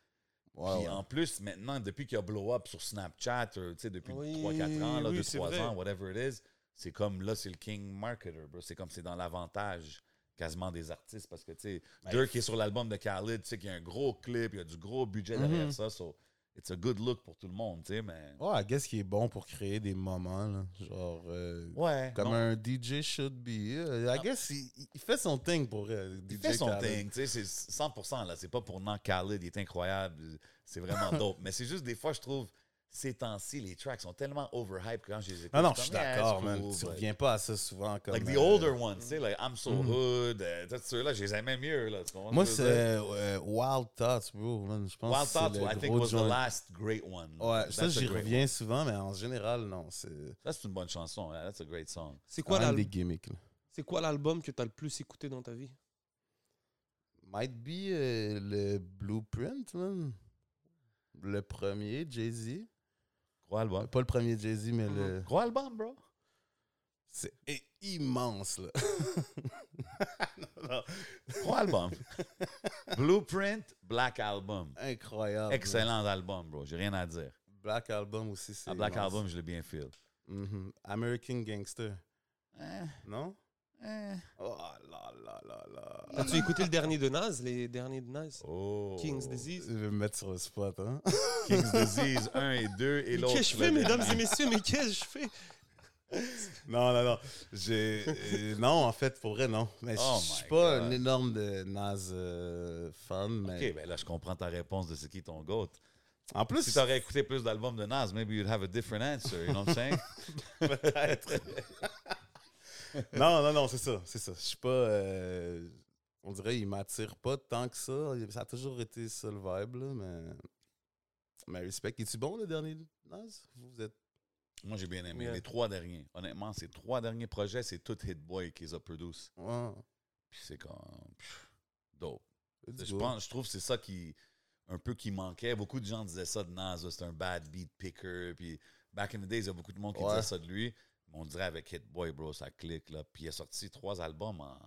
Puis en plus, maintenant, depuis qu'il a blow up sur Snapchat, euh, depuis Oui, 3-4 ans, là, oui, 2-3 c'est vrai. ans, whatever it is, c'est comme là, c'est le king marketer, bro. C'est comme c'est dans l'avantage quasiment des artistes parce que, tu sais, Dirk est sur l'album de Khaled, tu sais, qu'il y a un gros clip, il y a du gros budget derrière ça, so it's a good look pour tout le monde, tu sais, mais. Ouais, I guess qu'il est bon pour créer des moments, là. Genre. euh, Ouais. Comme non, un DJ should be. Euh, I guess il, il fait son thing pour euh, DJ il fait son Khaled. thing, tu sais, c'est 100%, là. C'est pas pour non Khaled, il est incroyable, c'est vraiment dope. mais c'est juste des fois, je trouve, ces temps-ci, les tracks sont tellement overhyped que quand je les écoute. Non, non, je suis d'accord, it's man. cool, tu but- reviens pas à ça souvent. Comme, Like the euh, older ones, tu sais, like I'm So Hood, euh, tous ceux-là, je les aimais mieux, là. Moi, c'est dire? euh, Wild Thoughts, bro. Man. Je pense Wild Thoughts, le I think was the last great one. Ouais, That's ça, a j'y reviens souvent, mais en général, non. Ça, c'est une bonne chanson. yeah, That's a great song. C'est quoi quoi des l'al- gimmicks. là. c'est quoi l'album que tu as le plus écouté dans ta vie? Might be euh, le Blueprint, man. Le premier, Jay-Z. Gros album. Pas le premier Jay-Z, mais le. Gros album, bro. C'est immense, là. Gros album. Blueprint, Black Album. Incroyable. Excellent album, bro. J'ai rien à dire. Black Album aussi, c'est. À Black immense. Album, je l'ai bien feel. Mhm. American Gangster. Eh, Non? Eh. Oh là là là là. As-tu écouté le dernier de Nas, les derniers de Nas? Oh. King's Disease? Je vais me mettre sur le spot, hein? King's Disease 1 et 2 et Mais l'autre. Qu'est-ce que je fais, mesdames et messieurs? Mais qu'est-ce que je fais? Non, non, non. J'ai. euh, non, en fait, pour vrai, non. Mais je Oh suis my pas God. un énorme de Nas euh, fan, mais. Ok, ben là, je comprends ta réponse de c'est qui ton goat. En plus, Si t'aurais écouté plus d'albums de Nas, maybe you'd have a different answer, you know what I'm saying? peut-être. non, non, non, c'est ça, c'est ça. Je suis pas. euh, on dirait il m'attire pas tant que ça. Ça a toujours été ça le vibe, là, mais. Mais respect. Es-tu bon, le dernier Nas? Vous êtes. Moi, j'ai bien aimé. Yeah. Les trois derniers. Honnêtement, ces trois derniers projets, c'est tout Hit Boy qui les a produits. Ouais. Puis c'est comme. pff, dope. Je, pense, je trouve que c'est ça qui. Un peu qui manquait. Beaucoup de gens disaient ça de Nas, là, c'est un bad beat picker. Puis back in the days, il y a beaucoup de monde qui Ouais. disait ça de lui. On dirait avec Hit Boy, bro, ça clique. Là. Puis il a sorti trois albums en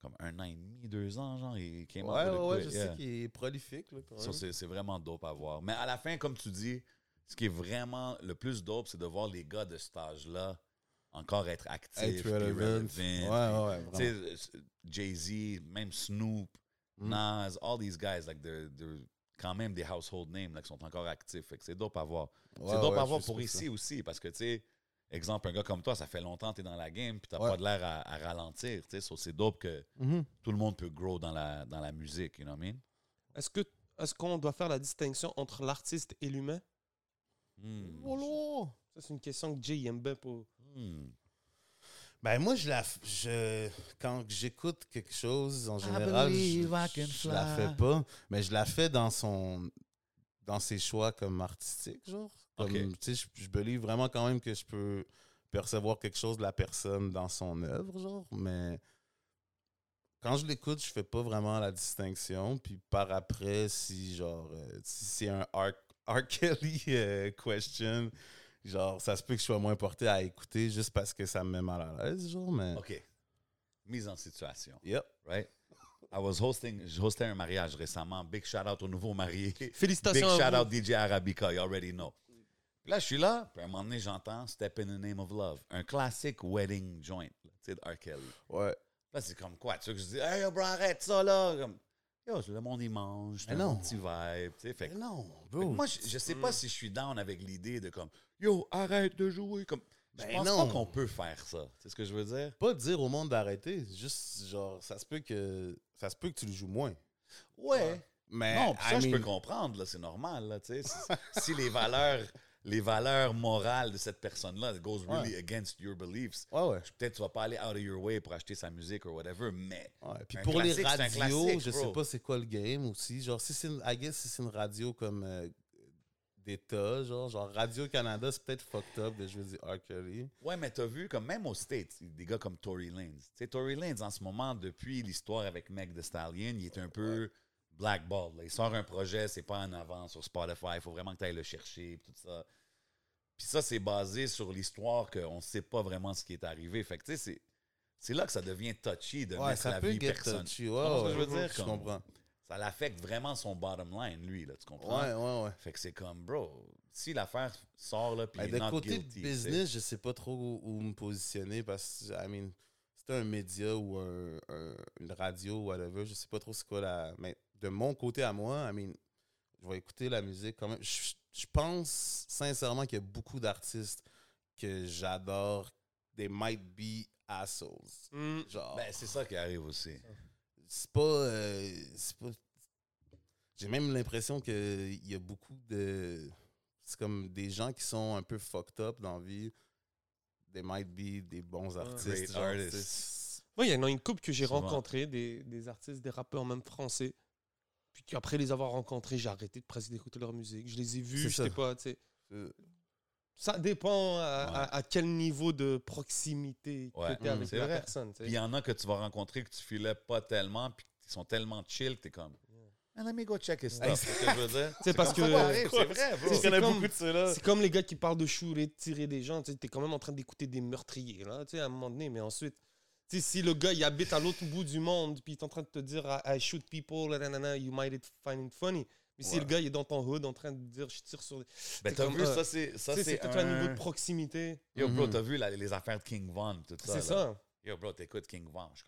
comme un an et demi, deux ans, genre. Il came Ouais, ouais, je yeah. sais qu'il est prolifique. Là, Ça, c'est c'est vraiment dope à voir. Mais à la fin, comme tu dis, ce qui est vraiment le plus dope, c'est de voir les gars de cet âge-là encore être actifs. Être relevant. relevant, Ouais, ouais, Jay-Z, même Snoop, Mm. Nas, all these guys, like, they're, they're quand même des household names là, qui sont encore actifs. Fait que c'est dope à voir. Ouais, c'est dope ouais, à voir pour ici ça. aussi, parce que, tu sais, exemple, un gars comme toi, ça fait longtemps que tu es dans la game, puis tu Ouais. pas de l'air à, à ralentir, tu sais. So, c'est dope que Mhm. tout le monde peut grow dans la, dans la musique, you know what I mean? Est-ce que est-ce qu'on doit faire la distinction entre l'artiste et l'humain? Hmm. Oh Ça, c'est une question que Jay aime bien pour. Hmm. Ben moi, je la, f- je, quand j'écoute quelque chose, en général, je, je la fais pas, mais je la fais dans son, dans ses choix comme artistique, genre. Comme, Ok. tu sais, je, je believe vraiment quand même que je peux percevoir quelque chose de la personne dans son œuvre, genre, mais quand je l'écoute, je fais pas vraiment la distinction, puis par après, si genre, euh, si c'est un R, R. Kelly euh, question, genre, ça se peut que je sois moins porté à écouter juste parce que ça me met mal à l'aise, genre, mais... OK. Mise en situation, Yep. right? I was hosting, je hostais un mariage récemment. Big shout out au nouveau marié. Big Félicitations à shout vous. out DJ Arabica, you already know. Puis là, je suis là, puis à un moment donné, j'entends Step in the Name of Love. Un classique wedding joint, tu sais, de R. Kelly. Ouais. Là, c'est comme quoi? Tu sais, que je dis, hey, yo, bro, arrête ça, là. Comme, yo, le monde, il mange. Un non. bon petit vibe, tu sais. Fait que- non, fait que bro. moi, je, je sais pas si je suis down avec l'idée de comme, yo, arrête de jouer. Comme, je Ben pense non. pas qu'on peut faire ça. C'est ce que je veux dire? pas dire au monde d'arrêter, juste genre ça se peut que ça se peut que tu le joues moins. Ouais. Mais Non, ça, I je peux comprendre, là, c'est normal, là, tu sais. Si, si les valeurs, les valeurs morales de cette personne-là goes really against your beliefs, Ouais ouais. peut-être tu vas pas aller out of your way pour acheter sa musique ou whatever, mais Ouais, Puis pour les radios, je sais pas c'est quoi le game aussi. Genre si c'est une, I guess si c'est une radio comme euh, d'État, genre genre Radio Canada, c'est peut-être fucked up de jouer du R. Kelly. Ouais, mais t'as vu, comme même aux States, des gars comme Tory Lanez. Tu sais, Tory Lanez, en ce moment, depuis l'histoire avec Meg Thee Stallion, il est un peu blackballed. là. Il sort un projet, c'est pas en avant sur Spotify, il faut vraiment que tu ailles le chercher, pis tout ça. Puis ça, c'est basé sur l'histoire qu'on sait pas vraiment ce qui est arrivé. Fait que, tu sais, c'est... C'est là que ça devient touchy de Ouais, mettre ça la peut vie get personne. touchy. Tu Ouais, comprends ce que je ouais, veux dire? Je Comme- comprends. Ça l'affecte vraiment son bottom line, lui, là, tu comprends? Ouais, ouais, ouais. Fait que c'est comme, bro, si l'affaire sort, là, puis Ben, il est de not côté guilty, de business, je sais pas trop où, où me positionner parce que, I mean, c'est un média ou un, un- une radio ou whatever, je sais pas trop c'est quoi la. Mais de mon côté à moi, I mean, je vais écouter la musique quand même. Je, je pense sincèrement qu'il y a beaucoup d'artistes que j'adore. They might be assholes. Hmm. Genre, Ben, c'est ça qui arrive aussi. c'est pas. euh, c'est pas. J'ai même l'impression qu'il y a beaucoup de. C'est comme des gens qui sont un peu fucked up dans la vie. They might be des bons artistes. Moi, il y en a une couple que j'ai rencontré, des, des artistes, des rappeurs même français. Puis qu'après les avoir rencontrés, j'ai arrêté de presque d'écouter leur musique. Je les ai vus, je sais pas, tu sais. c'est- Ça dépend à, Ouais. à- à quel niveau de proximité Ouais. que t'es Mm, avec la vrai. personne. tu. Puis il y en a que tu vas rencontrer que tu filais pas tellement, puis ils sont tellement chill que t'es comme, Man, let me go check his stuff. C'est ce que je veux dire? C'est parce comme que- C'est vrai, bro. C'est- comme- de ceux-là. C'est comme les gars qui parlent de chourer, de tirer des gens. Tu es quand même en train d'écouter des meurtriers, là, tu sais, à un moment donné. Mais ensuite, tu sais, si le gars, il habite à l'autre bout du monde, puis il est en train de te dire I, I shoot people, nanana, you might it- find it funny. Mais si le gars, il est dans ton hood en train de dire je tire sur. Ben, t'as vu, euh, ça, c'est c'est un... un niveau de proximité. Yo, bro, Mhm. t'as vu la- les affaires de King Von, tout ça. C'est ça. Yo, bro, t'écoutes King Von. Je suis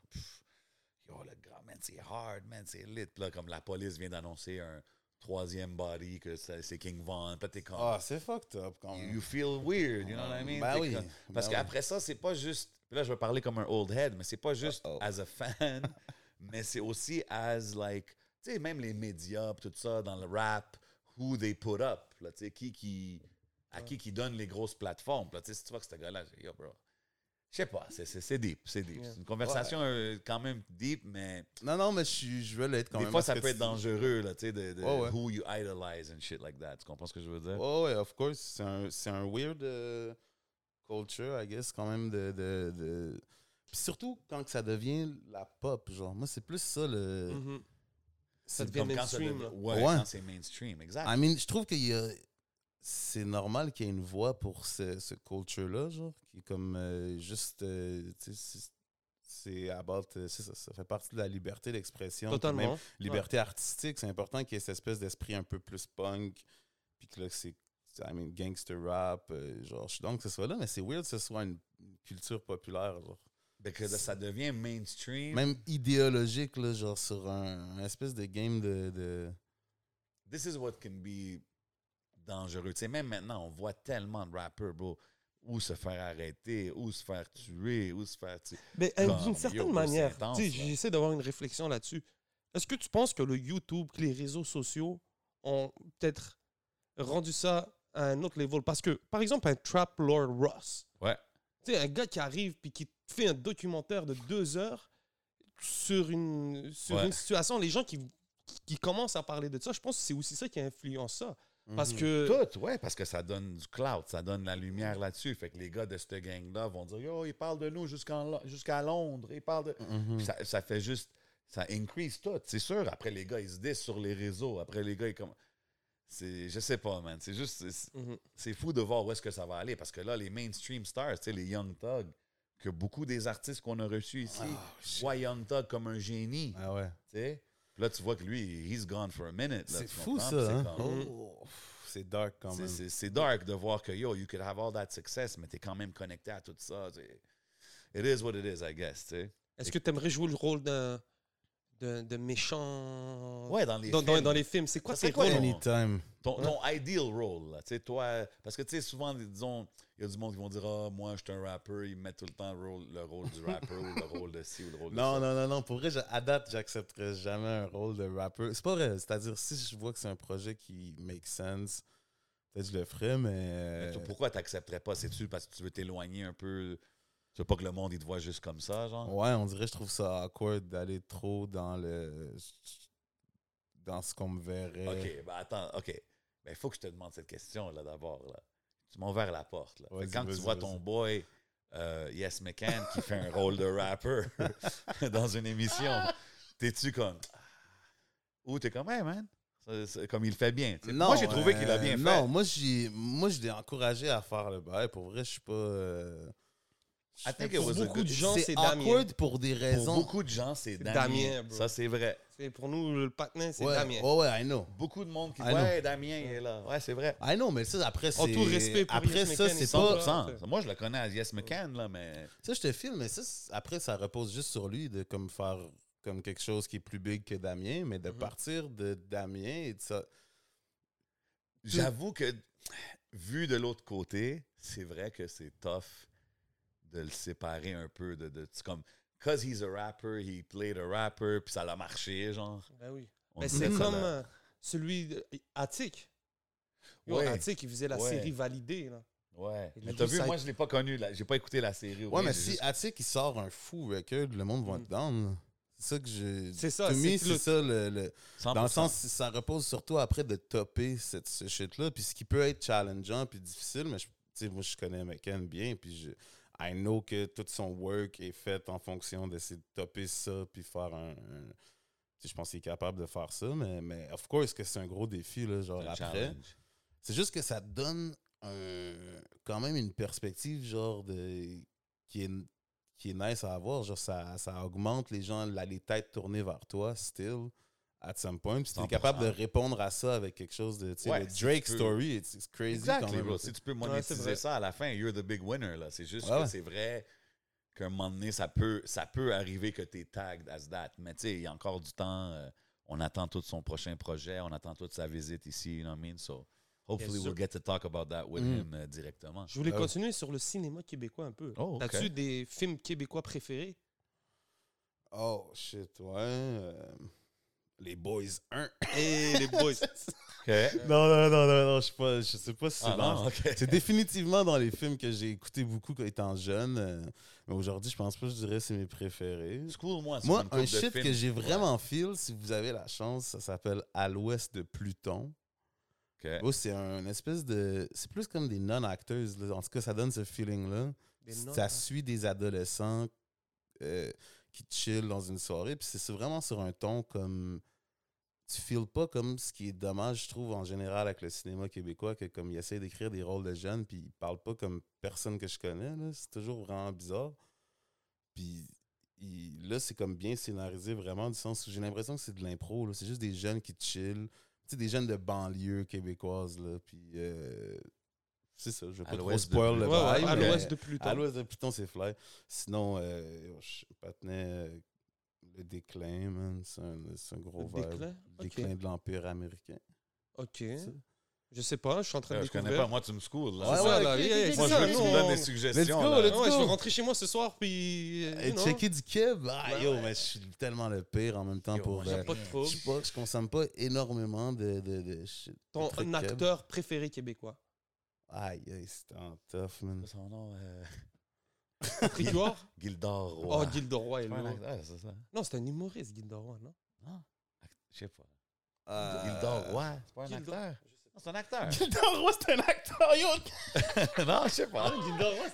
comme, yo, le gars, man, c'est hard, man, c'est lit. Puis là, comme la police vient d'annoncer un troisième body, que c'est King Von. Puis là, t'es comme, Ah, c'est fucked up quand you, même. you feel weird, you know what I mean? Ben oui, comme- Parce ben qu'après ça, c'est pas juste. Puis là, je vais parler comme un old head, mais c'est pas juste Uh-oh. as a fan, mais c'est aussi as, like, tu sais, même les médias, tout ça, dans le rap, who they put up, là, tu sais, qui qui. À qui qui donne les grosses plateformes. Là, tu sais, si tu vois que ce gars-là, yo, bro. Je sais pas, c'est- c'est c'est deep, c'est deep. C'est une conversation euh, quand même deep, mais Non, non, mais je, veux l'être quand des même. fois, parce ça peut être dangereux, là, tu sais, de, ouais. who you idolize and shit like that. Tu comprends ce que je veux dire? Oh, ouais, of course. C'est un, c'est un weird euh, culture, I guess, quand même. De, de, de- Puis surtout quand que ça devient la pop, genre. Moi, c'est plus ça le. Mhm. c'est Ça devient Comme quand ça mainstream, devient-. Ouais, Ouais. quand c'est mainstream, exact. I mean, je trouve qu'il y a. C'est normal qu'il y ait une voix pour ce, ce culture-là, genre, qui est comme euh, juste. euh, tu sais, c'est- about. euh, ça, ça fait partie de la liberté d'expression. puis même Totalement. liberté artistique, c'est important qu'il y ait cette espèce d'esprit un peu plus punk, puis que là, c'est. I mean, gangster rap, euh, genre, je suis donc que ce soit là, mais c'est weird que ce soit une, culture populaire, genre. Ben, que ça devient mainstream. Même idéologique, là, genre, sur un, un espèce de game de. de... This is what can be dangereux. Tu sais, même maintenant, on voit tellement de rappers, bro, où se faire arrêter, où se faire tuer, où se faire tuer. Mais euh, d'une certaine manière, j'essaie d'avoir une réflexion là-dessus. Est-ce que tu penses que le YouTube, que les réseaux sociaux ont peut-être rendu ça à un autre level? Parce que, par exemple, un Trap Lord Ross, Ouais. tu sais, un gars qui arrive puis qui fait un documentaire de deux heures sur une, sur Ouais. une situation, les gens qui, qui commencent à parler de ça, je pense que c'est aussi ça qui influence ça. Parce Mhm. que... Tout, ouais, parce que ça donne du clout, ça donne la lumière là-dessus. Fait que les gars de cette gang-là vont dire Yo, ils parlent de nous jusqu'à Londres, ils parlent de. Mhm. Ça, ça fait juste. Ça increase tout. C'est sûr, après les gars, ils se disent sur les réseaux. Après les gars, ils comme. C'est, je sais pas, man. C'est juste. C'est, Mhm. c'est fou de voir où est-ce que ça va aller. Parce que là, les mainstream stars, tu sais, les Young Thug, que beaucoup des artistes qu'on a reçus ici voient Young Thug comme un génie. Ah ouais. tu sais. Puis là, tu vois que lui, he's gone for a minute. C'est fou ça, c'est hein? comme- Oh, c'est dark quand même. C'est c'est dark de voir que, yo, you could have all that success, mais t'es quand même connecté à tout ça. c'est- It is what it is, I guess, tu sais. Est-ce que tu aimerais jouer le rôle d'un de, de méchant Ouais, dans les dans, films. dans les films? C'est quoi Ça serait tes quoi, rôles? ton- Anytime. Ton, ton ideal role, là, tu sais, toi, parce que, tu sais, souvent, disons, il y a du monde qui vont dire, ah, moi, je suis un rappeur, ils mettent tout le temps le rôle, le rôle du rappeur ou le rôle de ci ou le rôle de Non, ça. non, non, non. Pour vrai, je- à date, j'accepterais jamais un rôle de rappeur. C'est pas vrai. C'est-à-dire, si je vois que c'est un projet qui make sense, peut-être que je le ferais, mais. Mais toi, pourquoi t'accepterais pas? C'est-tu parce que tu veux t'éloigner un peu? Tu veux pas que le monde, il te voit juste comme ça, genre? Ouais, on dirait, je trouve ça awkward d'aller trop dans le. dans ce qu'on me verrait. OK, ben attends, OK. Ben, il faut que je te demande cette question, là, d'abord, là. Tu m'as ouvert la porte, là. Quand tu vois ton boy, euh, Yes McCann, qui fait un rôle de rapper dans une émission, t'es-tu comme... ah, Ou t'es comme, hey, man, c'est comme il le fait bien. sais? moi, j'ai trouvé qu'il a bien euh, fait. Non, moi, j'ai, moi, je l'ai encouragé à faire le bail. Pour vrai, je suis pas. euh, I think Pour it was a beaucoup good- de gens, c'est c'est Damien. awkward pour des Pour raisons. beaucoup de gens, c'est Damien. Damien, bro. Ça, c'est vrai. C'est- Pour nous, le patinet, c'est ouais, Damien. ouais, ouais, I know. Beaucoup de monde qui dit, ouais, Damien, il est là. Ouais, c'est vrai. I know, mais ça, après, c'est. En tout respect pour Après Yes ça, McCann, c'est pas. là. 100%. Moi, je le connais à Yes McCann, là, mais... Ça, je te filme, mais ça, c'est- après, ça repose juste sur lui de comme faire comme quelque chose qui est plus big que Damien, mais de Mhm. partir de Damien et de ça. J'avoue que, vu de l'autre côté, c'est vrai que c'est tough de le séparer un peu de... de c'est comme, cause he's a rapper, he played a rapper, puis ça l'a marché, genre. Ben oui. On Mais dirait c'est comme euh, celui de Attic. Yo, Ouais. Attic, il faisait la Ouais. série validée. Là. Ouais. Mais t'as vu, ça- moi, je l'ai pas connu, là. J'ai pas écouté la série. Ouais, mais j'ai si juste- Attic, il sort un fou record, le monde va Mm. être down. là. C'est ça que je. C'est ça, c'est le- ça le. le- 100%. Dans le sens, ça repose surtout après de topper cette, ce shit-là. Puis ce qui peut être challengeant puis difficile, mais je- tu sais, moi, je connais McCann bien. Puis je, I know que tout son work est fait en fonction d'essayer de topper ça puis faire un. je pense qu'il est capable de faire ça, mais, mais of course que c'est un gros défi, là, genre après. challenge. C'est juste que ça donne un, quand même une perspective, genre, de, qui, est, qui est nice à avoir. Genre, ça, ça augmente les gens, la- les têtes tournées vers toi, still, at some point. Puis tu es 100%. capable de répondre à ça avec quelque chose de. Tu sais, Ouais, le si Drake tu peux. story, it's, it's crazy quand Exactly, même. bro. Si tu peux c'est monétiser vrai. ça à la fin, you're the big winner. là. C'est juste Ouais, que ouais. c'est vrai qu'à un moment donné, ça peut, ça peut arriver que tu es tagged as that. Mais tu sais, il y a encore du temps. euh, on attend tout son prochain projet. On attend toute sa visite ici. You know what I mean? So, hopefully, we'll get to talk about that with Mm. him euh, directement. Je voulais oui. continuer sur le cinéma québécois un peu. Oh, ok. As-tu des films québécois préférés? Oh, shit, ouais. euh, Les Boys 1. Et les boys. Non, non, non, non, non, je sais pas, je sais pas si c'est Ah dans- non. C'est définitivement dans les films que j'ai écouté beaucoup quand étant jeune. euh, mais aujourd'hui, je pense pas que je dirais que c'est mes préférés. Sur Moi, couple un shit que j'ai vraiment feel, si vous avez la chance, ça s'appelle À l'ouest de Pluton. Gros, c'est un espèce de. C'est plus comme des non-acteurs. là. En tout cas, ça donne ce feeling-là. Ça suit des adolescents euh, qui chillent dans une soirée. Puis c'est vraiment sur un ton comme. Tu feels pas comme ce qui est dommage, je trouve, en général, avec le cinéma québécois, que comme il essaie d'écrire des rôles de jeunes, puis il parle pas comme personne que je connais. C'est toujours vraiment bizarre. Puis là, c'est comme bien scénarisé, vraiment, du sens où j'ai l'impression que c'est de l'impro. C'est juste des jeunes qui chillent. Tu sais, des jeunes de banlieue québécoise, là. Puis euh, c'est ça, je vais À pas trop l'ouest de spoil le vibe, à l'ouest de Pluton. à l'ouest de Pluton, c'est fly. Sinon, euh, je patinais euh, le déclin, man. C'est un, c'est un gros Le vibe. déclin? Le déclin de l'Empire américain. Ok. Je sais pas, je suis en train de Euh, Je connais découvrir. pas, moi, tu me schools. Là. Ouais, ouais, là. ok, Yeah, Moi, je veux que tu me donnes on- des suggestions. Let's go, là. let's Ouais, je vais rentrer chez moi ce soir, puis. Et checker du keb. Ah, yo, ouais. mais je suis tellement le pire en même temps Yo, pour. moi, euh, pas de je trouble. sais pas, je consomme pas énormément de, de, de Ton acteur préféré québécois? Aïe, aïe, c'était un tough, man. Son nom, euh, Huard Gildor Oh, Roy. Gilderoy est C'est pas un lourd. acteur, c'est ça? Non, c'est un humoriste, Gilderoy, non? Non? Je sais pas. Euh, Gildor Roy, c'est pas un Gildor- acteur? Non, c'est un acteur. Gildor Roy, c'est un acteur, yo! non, je sais pas.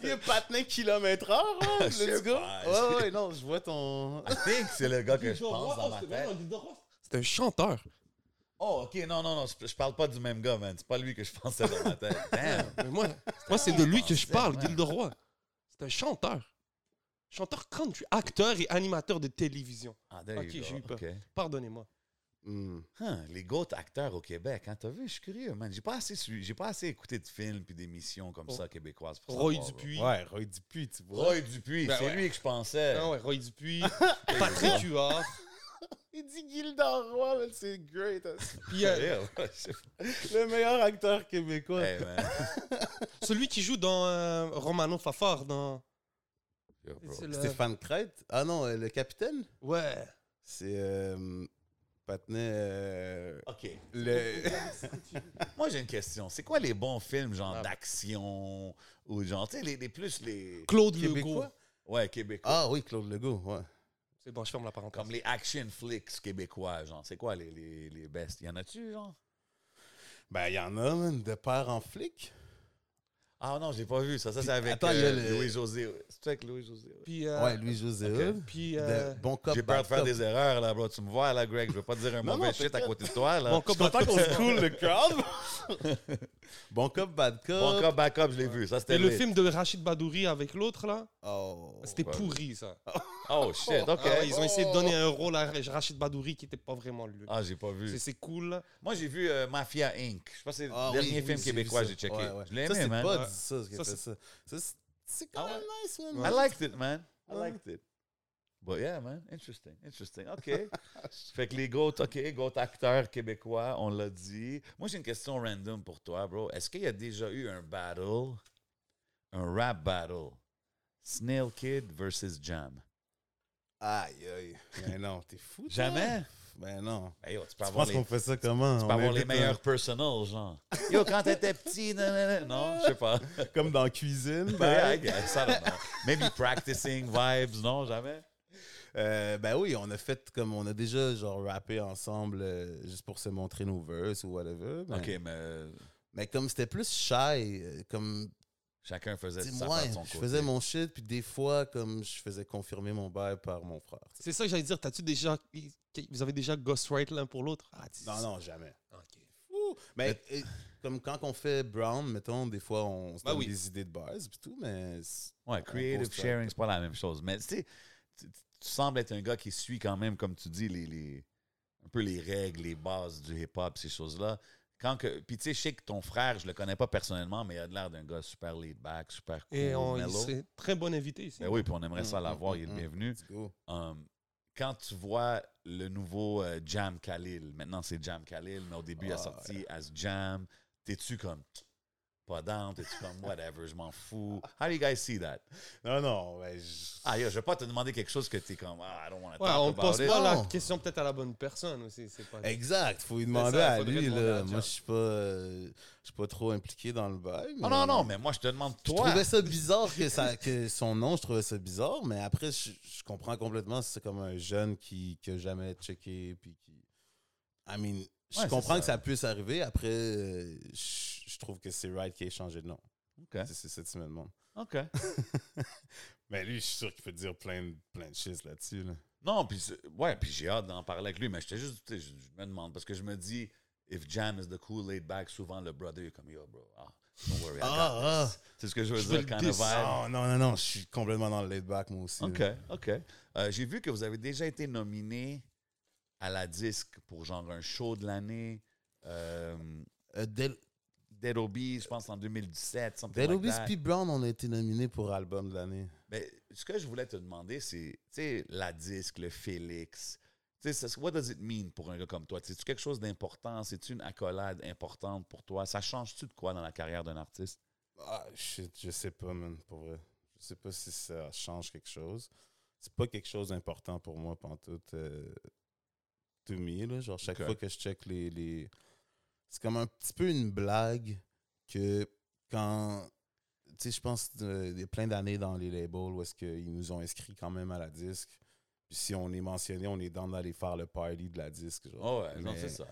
Il est patin kilomètre heure, hein? Je sais Let's go! pas. Ouais, ouais, non, je vois ton. I think c'est le gars que je pense dans ma c'est tête. C'est un chanteur. Oh, ok, non, non, non, je je parle pas du même gars, man. C'est pas lui que je pensais dans ma tête. Damn. Mais moi, moi c'est de lui que je pensais, parle. Gilderoy. C'est un chanteur. Chanteur country, acteur et animateur de télévision. Ah, there Ok, you go. j'ai eu peur. Pardonnez-moi. Hmm. Huh, les GOAT acteurs au Québec, hein, t'as vu, je suis curieux, man. J'ai pas assez, su- j'ai pas assez écouté de films puis d'émissions comme Oh. ça québécoises. pour Roy savoir, Dupuis. Ouais, Roy Dupuis, tu vois. Roy Dupuis, Ben c'est ouais. lui que je pensais. Ah ouais, Roy Dupuis, Patrick Huard. Il dit Gildor Roy, mais c'est great. hein. Puis euh. Le meilleur acteur québécois. Hey, celui qui joue dans euh, Romano Fafard, dans. Yo, bro. c'est le- Stéphane Crête? Ah non, euh, le capitaine? Ouais. C'est. Euh, euh, OK. le... Moi, j'ai une question. C'est quoi les bons films, genre Ah. d'action ou genre, tu sais, les, les plus les. Claude Legault. Québécois? Ouais, québécois. Ah oui, Claude Legault, ouais. C'est bon, je ferme la parenthèse. Comme les action flicks québécois, genre. C'est quoi les, les, les best? Y en a-tu, genre? Ben, il y en a, man, de père en flic. Ah non, j'ai pas vu ça. Ça, c'est avec attends, il y a euh, le- Louis-José. C'est avec Louis-José. Puis, euh, Ouais, Louis-José. Hood. puis De euh, Bon cop, J'ai peur bad de faire cop. des erreurs, là, bro. Tu me vois, là, Greg. Je veux pas te dire un Non, mauvais non, shit à t'inquiète. côté de toi, là. Bon Je cop, bad cop. cool le crowd. bon cop, bad cop. Bon cop, backup, je l'ai vu. Ça, c'était Et le lit. film de Rachid Badouri avec l'autre, là, Oh. c'était ouais. pourri, ça. Oh, shit, OK. Ah ouais, ils ont essayé de donner un rôle à Rachid Badouri qui était pas vraiment lui. Ah, j'ai pas vu. C'est cool. Moi, j'ai vu euh, Mafia Inc. Je pense que c'est le Ah oui, dernier oui, film j'ai québécois que j'ai checké. Ouais, ouais. Je l'ai Ça, aimé, c'est man. pas Ouais. Dit ça, ce qui a Ça, fait c'est- ça. Ça, c'est- c'est quand Ah même nice, man. I liked it, man. I liked it. But yeah, man. Interesting. Interesting. OK. fait que les GOAT, OK, GOAT acteurs québécois, on l'a dit. Moi, j'ai une question random pour toi, bro. Est-ce qu'il y a déjà eu un battle, un rap battle, Snail Kid versus Jam? Aïe, aïe. Mais non, t'es fou. toi? Jamais? Ben non. Ben, yo, tu peux Tu avoir penses les, qu'on fait ça comment? tu On peux avoir les meilleurs personals, genre. Yo, quand t'étais petit, nan, nan. non, je sais pas. un- Comme dans cuisine. Ben, don't know. Maybe practicing vibes, non, jamais? Euh, ben oui, on a fait comme on a déjà genre rappé ensemble euh, juste pour se montrer nos verses ou whatever. ben- OK, mais Mais comme c'était plus shy, euh, comme chacun faisait dis sa moi, part de son je côté. faisais mon shit, puis des fois comme je faisais confirmer mon bail par mon frère. C'est ça que j'allais dire. T'as-tu déjà. Vous avez déjà ghostwrite l'un pour l'autre? Ah, Non, non, jamais. Ok. Fou. Mais comme quand on fait Brown, mettons, des fois on se Ben donne oui. des idées de base puis tout, mais Ouais, creative sharing, c'est pas la même chose. Mais tu sais, tu, tu sembles être un gars qui suit quand même, comme tu dis, les, les- un peu les règles, les bases du hip-hop, ces choses-là. Quand que, puis tu sais, je sais que ton frère, je le connais pas personnellement, mais il a l'air d'un gars super laid back, super cool, Et on, serait très bon invité ici. Ben oui, puis on aimerait ça Mm, l'avoir, mm, il est le mm, bienvenu. Um, quand tu vois le nouveau euh, Jam Khalil, maintenant c'est Jam Khalil, mais au début il a Ah, sorti as Jam, t'es-tu comme pas down? T'es-tu comme, whatever, je m'en fous? How do you guys see that? Non, non, ouais, je- Ah, yo, je vais pas te demander quelque chose que t'es comme, ah, I don't want to Ouais, talk on about pose it. pas la question peut-être à la bonne personne aussi. C'est pas... Exact, faut lui demander ça, à lui. demander Là. à Moi, je suis pas, euh, je suis pas trop impliqué dans le bail. Non, non, non, mais moi, je te demande, Je toi. trouvais ça bizarre que, ça, que son nom, je trouvais ça bizarre, mais après, je, je comprends complètement si c'est comme un jeune qui n'a jamais checké. Puis qui... I mean, je Ouais, comprends que ça. puisse arriver. Après, euh, je, je trouve que c'est right qu'il ait changé de nom. OK. C'est ça que tu me demandes. OK. Mais lui, je suis sûr qu'il peut dire plein, de- plein de shit là-dessus. Là. Non, puis ouais, puis j'ai hâte d'en parler avec lui, mais j'étais juste, je, je me demande, parce que je me dis, if Jam is the cool laid back, souvent le brother est comme, yo, bro, ah, don't worry, I got Ah, this. C'est ce que je veux Je dire, diss. vibe. Non, non, non, non, je suis complètement dans le laid back, moi aussi. OK, là. OK. Euh, j'ai vu que vous avez déjà été nominé à la disque pour genre un show de l'année. Euh, Euh, Del- Dead Obies, je pense en 2017, something Dead like Obies puis Brown, on a été nominés pour album de l'année. Mais ce que je voulais te demander, c'est, tu sais, la disque, le Félix. Tu sais, what does it mean pour un gars comme toi? C'est-tu quelque chose d'important? C'est-tu une accolade importante pour toi? Ça change-tu de quoi dans la carrière d'un artiste? Ah, shit, je sais pas, man, pour vrai. Je sais pas si ça change quelque chose. C'est pas quelque chose d'important pour moi, pantoute. Euh, to me, là. Genre, chaque fois que je check les, les... C'est comme un petit peu une blague que quand... Tu sais, je pense qu'il y a plein d'années dans les labels où est-ce qu'ils nous ont inscrits quand même à la disque. Puis si on est mentionné, on est dans d'aller faire le party de la disque. Genre. Oh ouais, non, c'est ça.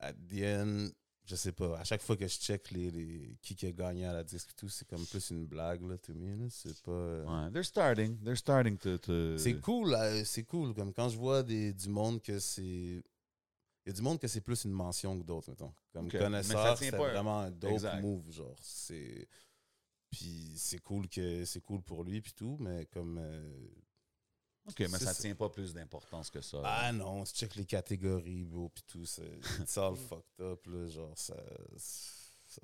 at the end, je sais pas. À chaque fois que je check les, les- qui qui a gagné à la disque et tout, c'est comme plus une blague, là, to me, là. C'est pas... euh, Ouais, they're starting. They're starting to... to- C'est cool, euh, c'est cool. Comme quand je vois des, du monde que c'est... Il y a du monde que c'est plus une mention que d'autres, mettons. Comme Ok. Mais ça connaisseur, c'est vraiment un dope Exact. move, genre. C'est... Puis c'est cool que c'est cool pour lui puis tout, mais comme... euh, OK, mais ça ça. tient pas plus d'importance que ça. Ah non, tu check les catégories, bro, puis tout, c'est all fucked up, là, genre, ça...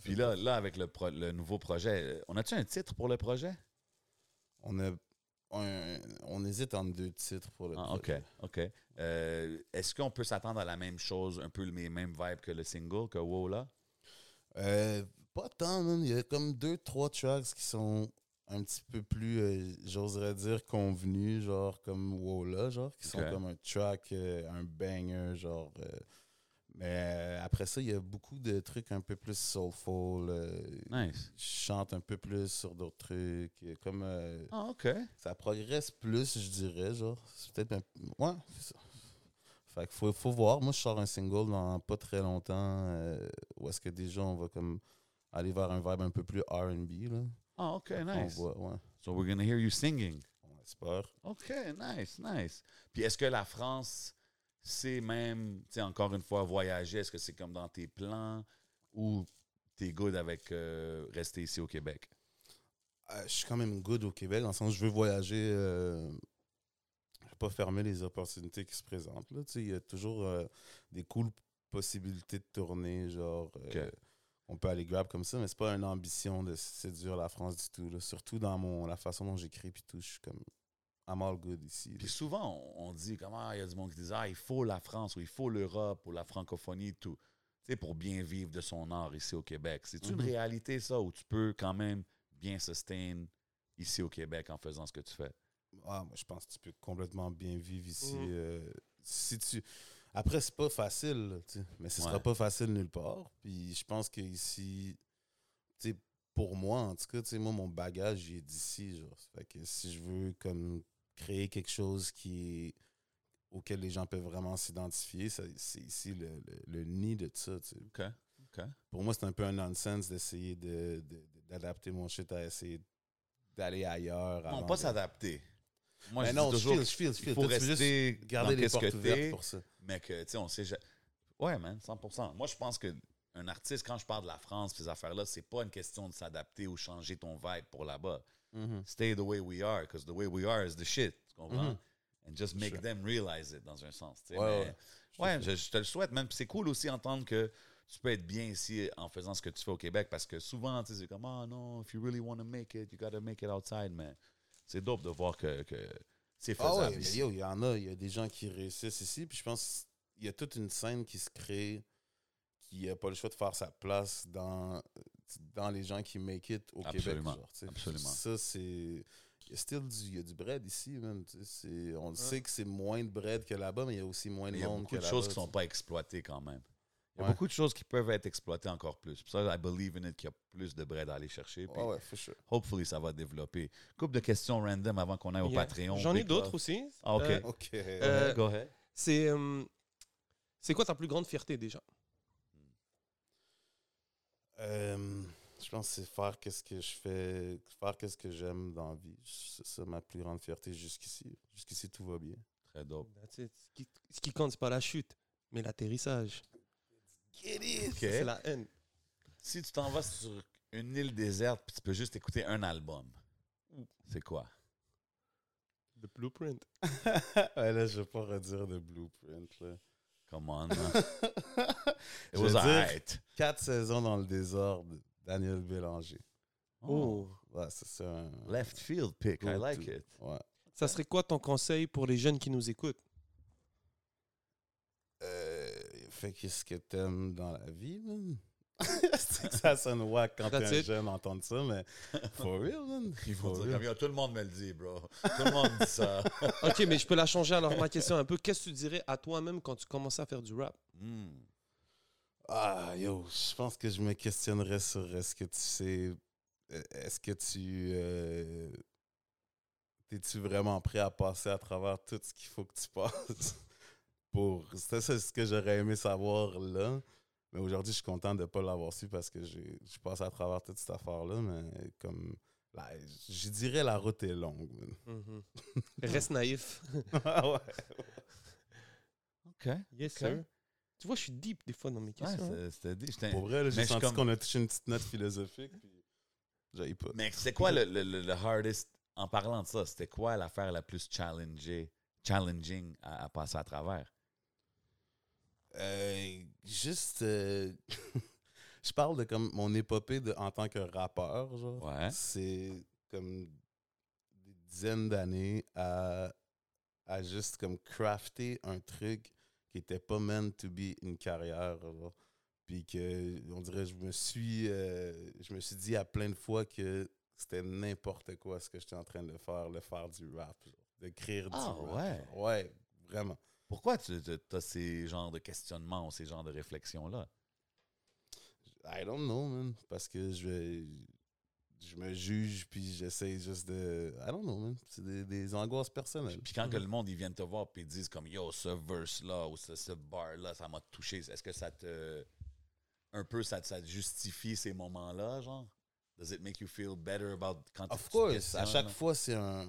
Puis là, là avec le, pro- le nouveau projet, on a-tu un titre pour le projet? On a un- on hésite entre deux titres pour le Ah, OK, projet. OK. Euh, Est-ce qu'on peut s'attendre à la même chose, un peu les mêmes vibes que le single, que Wow là? Euh, pas tant, man. Il y a comme deux, trois tracks qui sont un petit peu plus, euh, j'oserais dire, convenus, genre comme Wola, genre, qui sont comme un track, euh, un banger, genre. euh, mais après ça, il y a beaucoup de trucs un peu plus soulful. Nice. Je chante un peu plus sur d'autres trucs. Comme Ah, OK. ça progresse plus, je dirais, genre. C'est peut-être un... Ouais, c'est ça. Fait qu'il faut, faut voir. Moi, je sors un single dans pas très longtemps où est-ce que déjà on va comme aller vers un vibe un peu plus R&B, là. Ah, OK, On nice. voit, ouais. So we're gonna hear you singing. On espère. OK, nice, nice. Puis est-ce que la France, c'est même, tu sais, encore une fois, voyager, est-ce que c'est comme dans tes plans ou t'es good avec euh, rester ici au Québec? Euh, je suis quand même good au Québec, dans le sens où je veux voyager. Euh, je vais pas fermer les opportunités qui se présentent. Là. Tu sais, Il y a toujours euh, des cool possibilités de tourner, genre. euh, Ok. On peut aller grab comme ça, mais c'est pas une ambition de séduire la France du tout. là. Surtout dans mon, la façon dont j'écris, puis tout. Je suis comme. I'm all good ici. Puis souvent, on, dit comment il y a du monde qui dit Ah, il faut la France ou il faut l'Europe ou la francophonie et tout. Tu sais, pour bien vivre de son art ici au Québec. C'est une Mhm. réalité, ça, où tu peux quand même bien sustain ici au Québec en faisant ce que tu fais? Ah, moi, je pense que tu peux complètement bien vivre ici. Mhm. euh, si tu... Après, c'est pas facile, là, tu sais, mais ce sera Ouais. pas facile nulle part. Puis je pense que ici, tu sais, pour moi, en tout cas, tu sais, moi, mon bagage, il est d'ici. Genre. Fait que si je veux comme créer quelque chose qui est auquel les gens peuvent vraiment s'identifier, ça- c'est ici le, le- le nid de ça. tu sais. Pour moi, c'est un peu un nonsense d'essayer de- de- d'adapter mon shit à essayer d'aller ailleurs. Non, pas de- s'adapter. Moi, Mais je non, dis je toujours feel, je feel, je il feel. faut veux juste rester garder les portes ouvertes t'es, pour ça. mais que, tu sais, on sait... Ouais, man, 100%. Moi, je pense que un artiste, quand je parle de la France, ces affaires-là, c'est pas une question de s'adapter ou changer ton vibe pour là-bas. Stay the way we are, because the way we are is the shit. Tu comprends? Mhm. And just make Sure. them realize it, dans un sens. Ouais, Mais- ouais. je, je te le souhaite, même. C'est cool aussi d'entendre que tu peux être bien ici en faisant ce que tu fais au Québec, parce que souvent, tu sais, c'est comme, ah non, if you really want to make it, you gotta make it outside. Mais c'est dope de voir que, que c'est Ah faisable ouais, ici. yo, il y en a. Il y a des gens qui réussissent ici. Puis je pense qu'il y a toute une scène qui se crée qui n'a pas le choix de faire sa place dans, dans les gens qui make it au Absolument, Québec. Genre, absolument. Ça, c'est. Il y a still du, il y a du bread ici, c'est- On le sait que c'est moins de bread que là-bas, mais il y a aussi moins de Mais il y a monde beaucoup que de là-bas. choses qui tu sont pas exploitées quand même. Il y a Ouais. beaucoup de choses qui peuvent être exploitées encore plus. Pour ça, I believe in it qu'il y a plus de bread à aller chercher. Puis Ouais, ouais, for sure. hopefully, ça va développer. Couple de questions random avant qu'on aille au Yeah. Patreon. J'en ai d'autres aussi. Ah, ok. Euh, OK. Euh, Go ahead. c'est euh, c'est quoi ta plus grande fierté déjà? Euh, je pense que c'est faire qu'est-ce que je fais, faire qu'est-ce que j'aime dans la vie. C'est ça ma plus grande fierté jusqu'ici. Jusqu'ici, tout va bien. Très dope. That's it. Ce qui, ce qui compte, c'est pas la chute, mais l'atterrissage. C'est la haine. Si tu t'en vas sur une île déserte puis tu peux juste écouter un album, c'est quoi? Le blueprint. ouais, là, je vais pas redire de blueprint. Là. Come on. It was alright. Quatre saisons dans le désordre, Daniel Bélanger. Oh. Ouais, c'est ça. un- Left field pick. I like it. Ouais. Ça serait quoi ton conseil pour les jeunes qui nous écoutent Euh, qu'est-ce que t'aimes dans la vie, man? c'est que ça sonne wack quand t'es un it. jeune d'entendre ça, mais for real, man. Ils vont For dire real. tout le monde me le dit, bro. Tout le monde dit ça. Ok, mais je peux la changer alors ma question un peu. Qu'est-ce que tu dirais à toi-même quand tu commençais à faire du rap? Hmm. Ah, yo, je pense que je me questionnerais sur est-ce que tu sais. euh, Est-ce que tu. euh, T'es-tu vraiment prêt à passer à travers tout ce qu'il faut que tu passes? Pour. C'est ça ce que j'aurais aimé savoir là. Mais aujourd'hui, je suis content de ne pas l'avoir su parce que j'ai je passe à travers toute cette affaire-là. Mais comme. là, je dirais la route est longue. man. Reste naïf. Ah ouais. OK. Yes, sir. Tu vois, je suis deep des fois dans mes questions. hein. c'était j'étais- Pour vrai, j'ai senti comme- qu'on a touché une petite note philosophique. Puis... J'aille pas. Mais c'est quoi le, le, le- le hardest, en parlant de ça, c'était quoi l'affaire la plus challengée, challenging à, à passer à travers? Euh, juste, euh, je parle de comme mon épopée de, en tant que rappeur, genre. Ouais. C'est comme des dizaines d'années à, à juste comme crafter un truc qui était pas meant to be une carrière, genre. Puis que, on dirait, je me suis, euh, je me suis dit à plein de fois que c'était n'importe quoi ce que j'étais en train de faire, le faire du rap, genre, d'écrire du Ah, rap. ouais. genre. Ouais, vraiment. Pourquoi tu as ces genres de questionnements ou ces genres de réflexions-là? I don't know, man. Parce que je, je me juge, puis j'essaie juste de. I don't know, man. C'est des, des angoisses personnelles. Puis quand que le monde, ils viennent te voir et ils disent comme, yo, ce verse-là ou ce, ce bar-là, ça m'a touché. Est-ce que ça te... Un peu, ça, justifie ces moments-là, genre? Does it make you feel better about quand Of course, à chaque fois, c'est un.